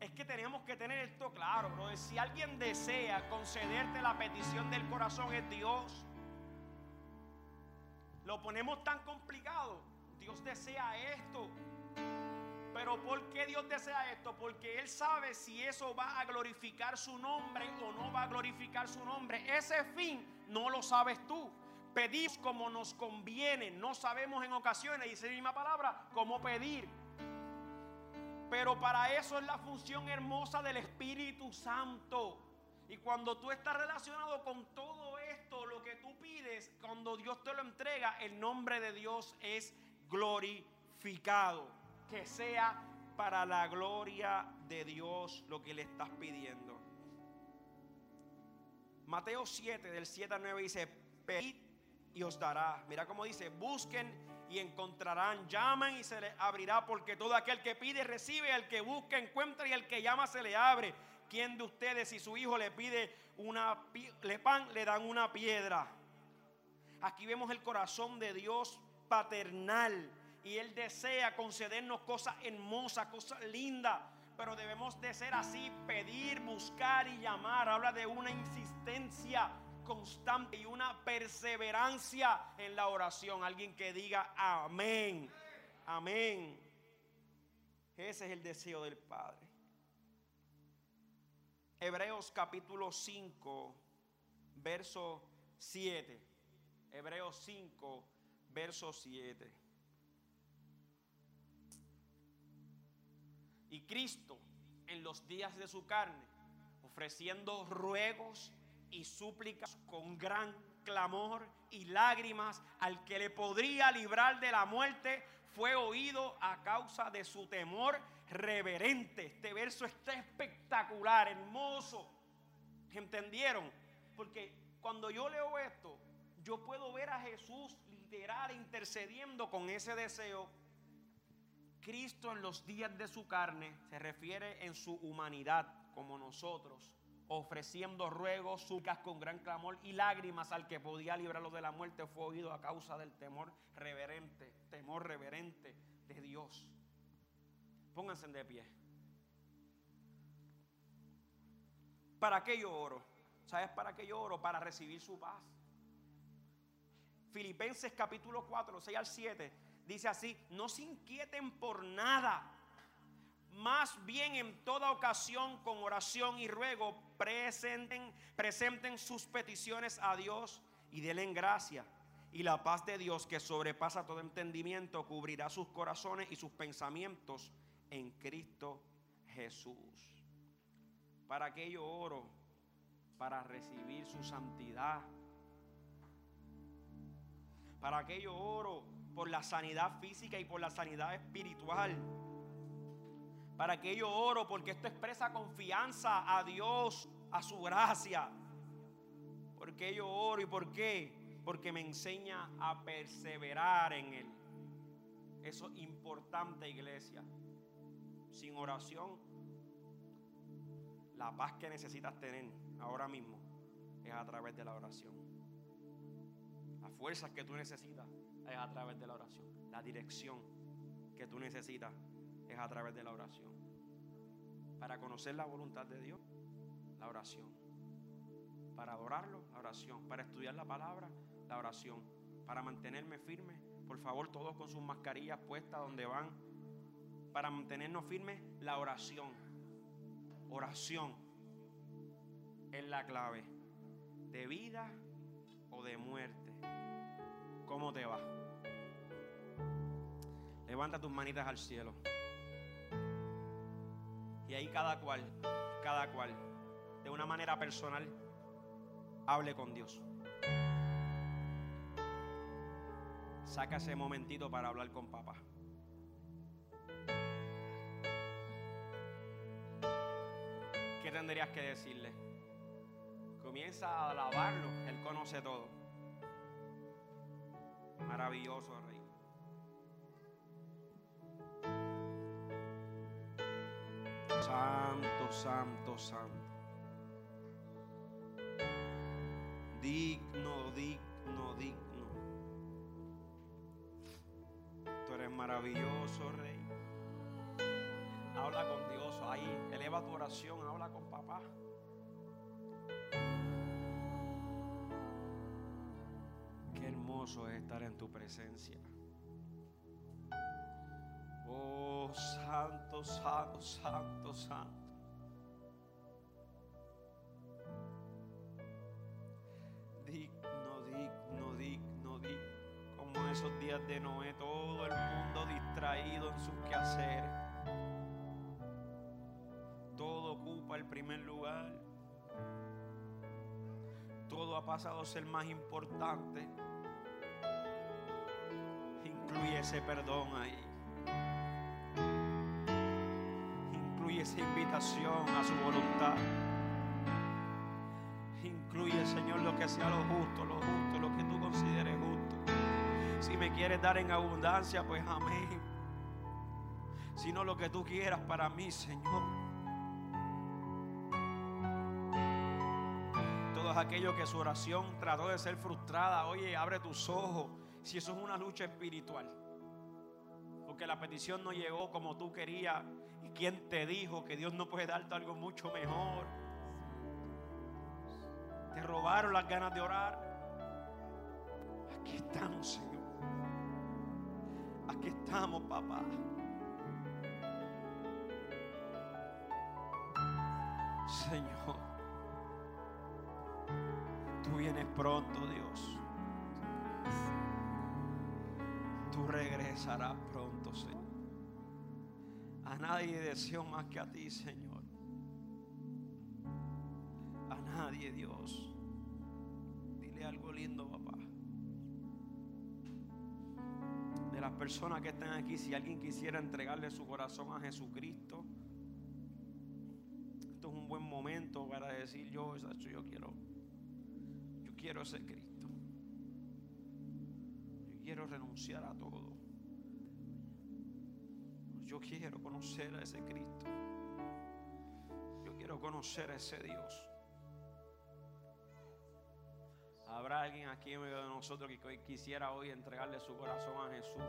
S2: es que tenemos que tener esto claro, bro. Si alguien desea concederte la petición del corazón es Dios. Lo ponemos tan complicado. Dios desea esto. Pero ¿por qué Dios desea esto? Porque Él sabe si eso va a glorificar su nombre o no va a glorificar su nombre. Ese fin no lo sabes tú. Pedís como nos conviene. No sabemos en ocasiones, dice la misma palabra, cómo pedir. Pero para eso es la función hermosa del Espíritu Santo. Y cuando tú estás relacionado con todo esto, lo que tú pides, cuando Dios te lo entrega, el nombre de Dios es glorificado. Que sea para la gloria de Dios lo que le estás pidiendo. Mateo 7, del 7 al 9 dice, pedid y os dará. Mira cómo dice, busquen y encontrarán, llamen y se les abrirá, porque todo aquel que pide recibe, el que busca encuentra y el que llama se le abre. ¿Quién de ustedes si su hijo le pide una le pan le dan una piedra? Aquí vemos el corazón de Dios paternal y él desea concedernos cosas hermosas, cosas lindas, pero debemos de ser así, pedir, buscar y llamar. Habla de una insistencia constante y una perseverancia en la oración. Alguien que diga amén, amén. Ese es el deseo del Padre. Hebreos capítulo 5, verso 7. Hebreos 5, verso 7. Y Cristo en los días de su carne, ofreciendo ruegos y súplicas con gran clamor y lágrimas al que le podría librar de la muerte, fue oído a causa de su temor reverente. Este verso está espectacular, hermoso. ¿Entendieron? Porque cuando yo leo esto, yo puedo ver a Jesús literal intercediendo con ese deseo. Cristo en los días de su carne se refiere en su humanidad como nosotros, ofreciendo ruegos, súplicas con gran clamor y lágrimas al que podía librarlo de la muerte, fue oído a causa del temor reverente, temor reverente de Dios. Pónganse de pie. ¿Para qué yo oro? ¿Sabes para qué yo oro? Para recibir su paz. Filipenses capítulo 4, 6 al 7, dice así, no se inquieten por nada, más bien en toda ocasión con oración y ruego presenten, presenten sus peticiones a Dios y denle gracia. Y la paz de Dios que sobrepasa todo entendimiento cubrirá sus corazones y sus pensamientos en Cristo Jesús. ¿Para que yo oro? Para recibir su santidad. ¿Para que yo oro? Por la sanidad física y por la sanidad espiritual. ¿Para que yo oro? Porque esto expresa confianza a Dios, a su gracia. ¿Por qué yo oro y por qué? Porque me enseña a perseverar en Él. Eso es importante, iglesia sin oración, la paz que necesitas tener ahora mismo es a través de la oración. Las fuerzas que tú necesitas es a través de la oración. La dirección que tú necesitas es a través de la oración. Para conocer la voluntad de Dios, la oración. Para adorarlo, la oración. Para estudiar la palabra, la oración. Para mantenerme firme, por favor, todos con sus mascarillas puestas donde van para mantenernos firmes, la oración. Oración es la clave de vida o de muerte. ¿Cómo te va? Levanta tus manitas al cielo. Y ahí cada cual, cada cual, de una manera personal, hable con Dios. Saca ese momentito para hablar con papá. tendrías que decirle? Comienza a alabarlo, Él conoce todo. Maravilloso Rey. Santo, santo, santo. Digno, digno, digno. Tú eres maravilloso, Rey. Habla con Dios ahí. Eleva tu oración. Habla con papá. Qué hermoso es estar en tu presencia. Oh, santo, santo, santo, santo. Como esos días de Noé, todo el mundo distraído en sus quehaceres el primer lugar. ha pasado a ser más importante. Incluye ese perdón ahí. Incluye esa invitación a su voluntad. Incluye, Señor, lo que sea lo justo, lo justo, lo que tú consideres. Si me quieres dar en abundancia, pues amén. Sino lo que tú quieras para mí, Señor. Todos aquellos que su oración trató de ser frustrada, oye, abre tus ojos. Si eso es una lucha espiritual. Porque la petición no llegó como tú querías. ¿Y quién te dijo que Dios no puede darte algo mucho mejor? Te robaron las ganas de orar. Aquí estamos, Señor. Aquí estamos, papá. Señor, tú vienes pronto, Dios. Tú regresarás pronto, Señor. A nadie deseo más que a ti, Señor. A nadie, Dios. Dile algo lindo, papá. Personas que están aquí, si alguien quisiera entregarle su corazón a Jesucristo, esto es un buen momento para decir yo, yo quiero, yo quiero ese Cristo. Yo quiero renunciar a todo. Yo quiero conocer a ese Cristo. Yo quiero conocer a ese Dios. Habrá alguien aquí en medio de nosotros que quisiera hoy entregarle su corazón a Jesús.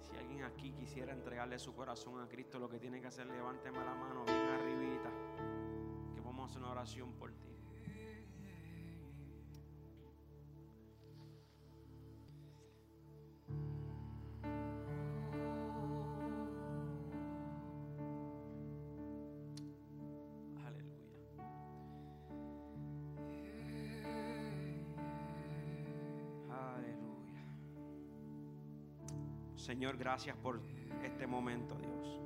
S2: Si alguien aquí quisiera entregarle su corazón a Cristo, lo que tiene que hacer, levánteme la mano bien arribita, que vamos a hacer una oración por ti. Señor, gracias por este momento, Dios.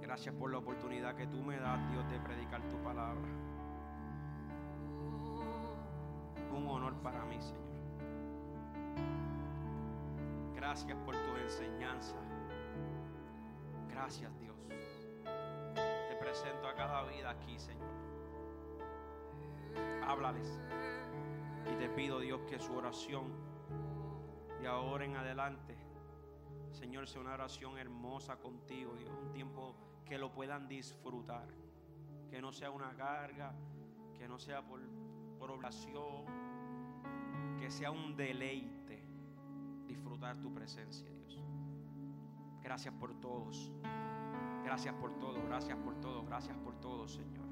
S2: Gracias por la oportunidad que tú me das, Dios, de predicar tu palabra. Un honor para mí, Señor. Gracias por tu enseñanza. Gracias, Dios. Te presento a cada vida aquí, Señor. Háblales. Y te pido, Dios, que su oración de ahora en adelante, Señor, sea una oración hermosa contigo, Dios. Un tiempo que lo puedan disfrutar. Que no sea una carga, que no sea por, por oblación, que sea un deleite disfrutar tu presencia, Dios. Gracias por todos. Gracias por todo, gracias por todo, gracias por todo, Señor.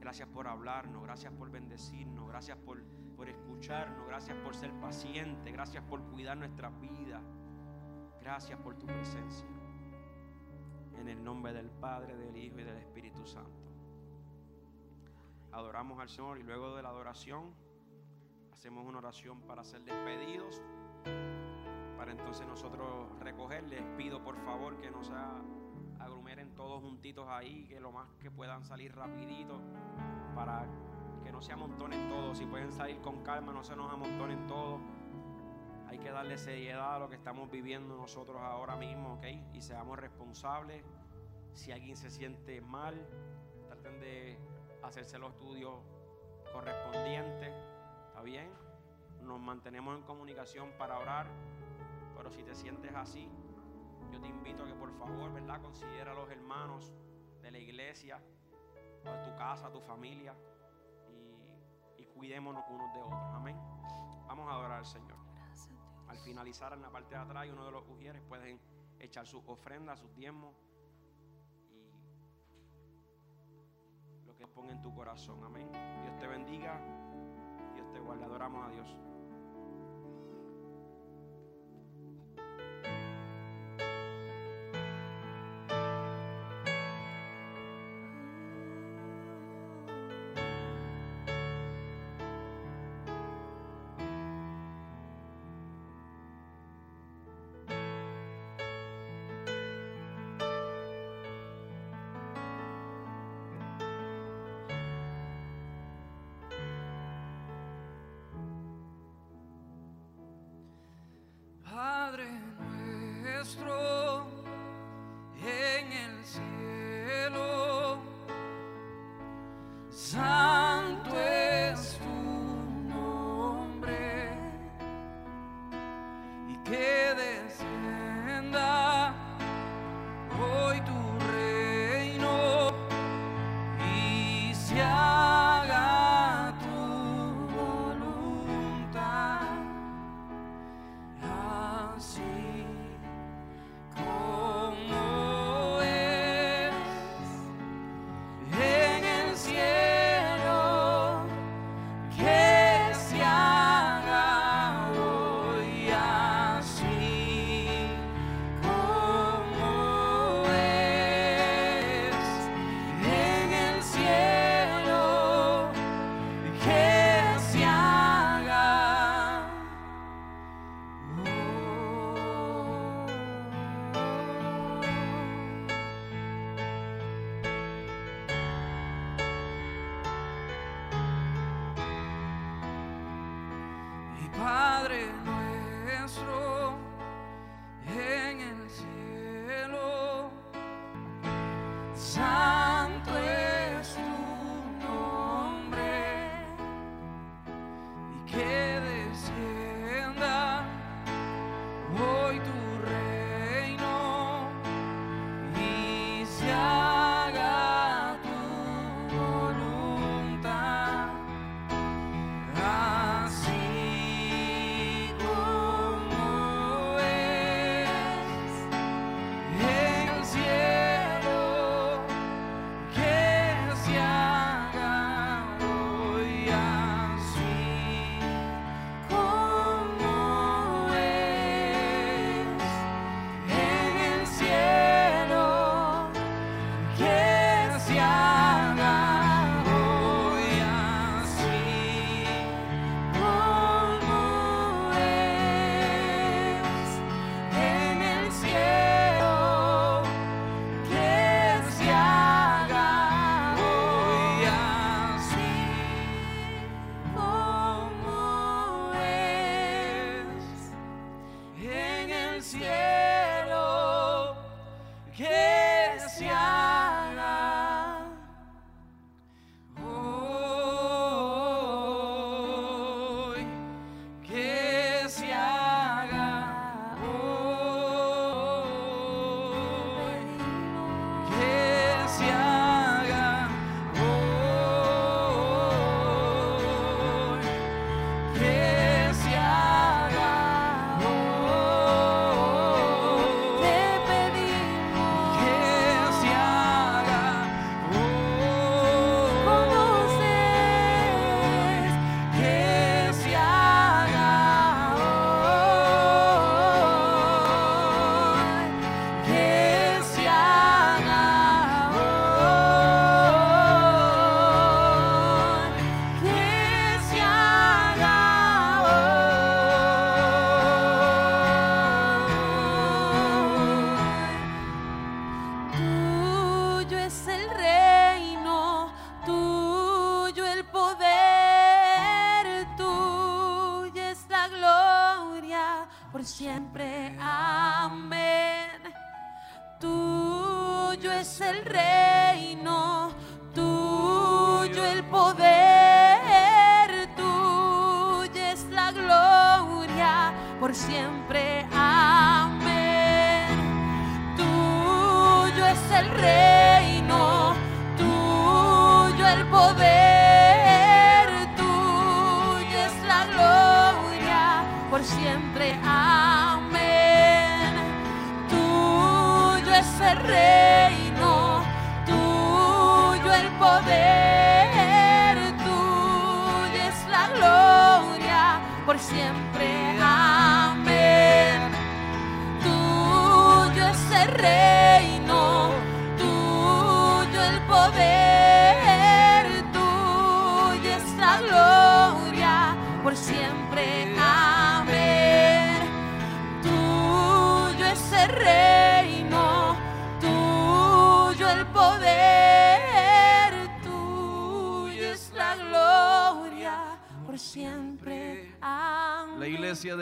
S2: Gracias por hablarnos, gracias por bendecirnos, gracias por, por escucharnos, gracias por ser paciente, gracias por cuidar nuestras vidas. Gracias por tu presencia. En el nombre del Padre, del Hijo y del Espíritu Santo. Adoramos al Señor y luego de la adoración hacemos una oración para ser despedidos. Para entonces nosotros recoger. Les pido por favor que no se aglomeren todos juntitos ahí, que lo más que puedan salir rapidito para no se amontonen todos. Si pueden salir con calma, no se nos amontonen todos. Hay que darle seriedad a lo que estamos viviendo nosotros ahora mismo, ¿ok? Y seamos responsables. Si alguien se siente mal, traten de hacerse los estudios correspondientes. ¿Está bien? Nos mantenemos en comunicación para orar. Pero si te sientes así, yo te invito a que por favor, ¿verdad? Considera a los hermanos de la iglesia, a tu casa, a tu familia. Cuidémonos unos de otros. Amén. Vamos a adorar al Señor. Al finalizar en la parte de atrás, uno de los ujieres pueden echar sus ofrendas, sus diezmos y lo que ponga en tu corazón. Amén. Dios te bendiga. Dios te guarde. Adoramos a Dios.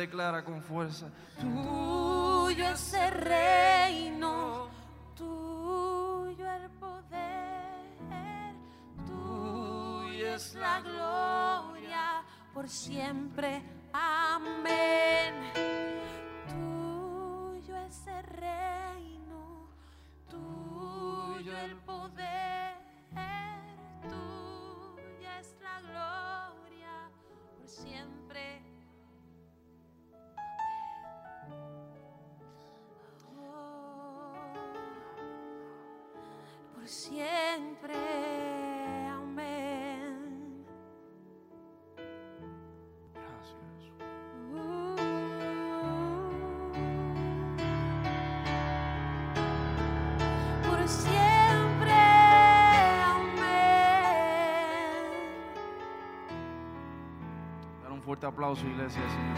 S3: declara con fuerza.
S1: Tuyo es el reino, tuyo el poder, tuyo es la gloria por siempre. Amén. Tuyo es el reino, tuyo el poder por siempre. Amén.
S3: Gracias, Jesús.
S1: Por siempre. Amén.
S3: Dar un fuerte aplauso, iglesia, Señor.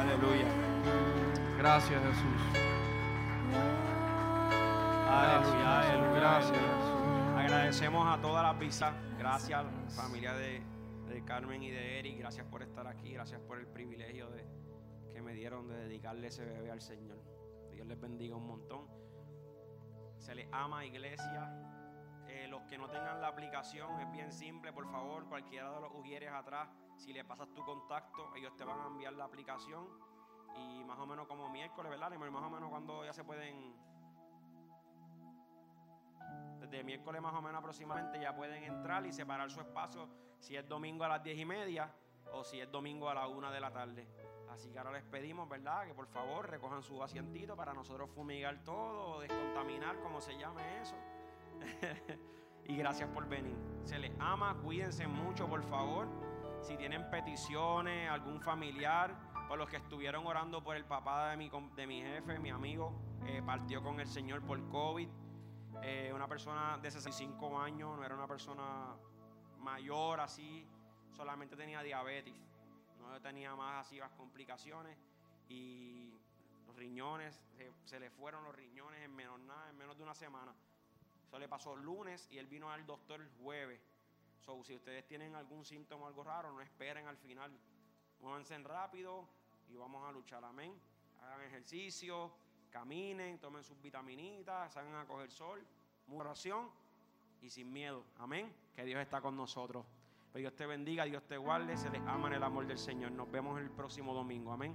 S2: Aleluya.
S3: Gracias, Jesús.
S2: Aleluya, aleluya.
S3: Gracias.
S2: Agradecemos a todas las visas. Gracias, familia de, de Carmen y de Eric. Gracias por estar aquí. Gracias por el privilegio de, que me dieron de dedicarle ese bebé al Señor. Dios les bendiga un montón. Se les ama, iglesia. Eh, los que no tengan la aplicación, es bien simple, por favor. Cualquiera de los ujieres atrás, si le pasas tu contacto, ellos te van a enviar la aplicación. Y más o menos como miércoles, ¿verdad? Lemur? Más o menos cuando ya se pueden desde miércoles más o menos aproximadamente ya pueden entrar y separar su espacio si es domingo a las 10 y media o si es domingo a la 1 de la tarde. Así que ahora les pedimos, ¿verdad? Que por favor recojan su asientito para nosotros fumigar todo o descontaminar, como se llame eso. y gracias por venir. Se les ama, cuídense mucho, por favor. Si tienen peticiones, algún familiar, por los que estuvieron orando por el papá de mi, de mi jefe, mi amigo, eh, partió con el Señor por COVID. Eh, una persona de 65 años, no era una persona mayor así, solamente tenía diabetes, no tenía más así las complicaciones y los riñones, se, se le fueron los riñones en menos nada, en menos de una semana. Eso le pasó lunes y él vino al doctor el jueves. So, si ustedes tienen algún síntoma o algo raro, no esperen al final. Muévanse rápido y vamos a luchar. Amén. Hagan ejercicio, caminen, tomen sus vitaminitas, salgan a coger sol, mucha oración y sin miedo. Amén. Que Dios está con nosotros. Que Dios te bendiga, Dios te guarde, se les ama en el amor del Señor. Nos vemos el próximo domingo. Amén.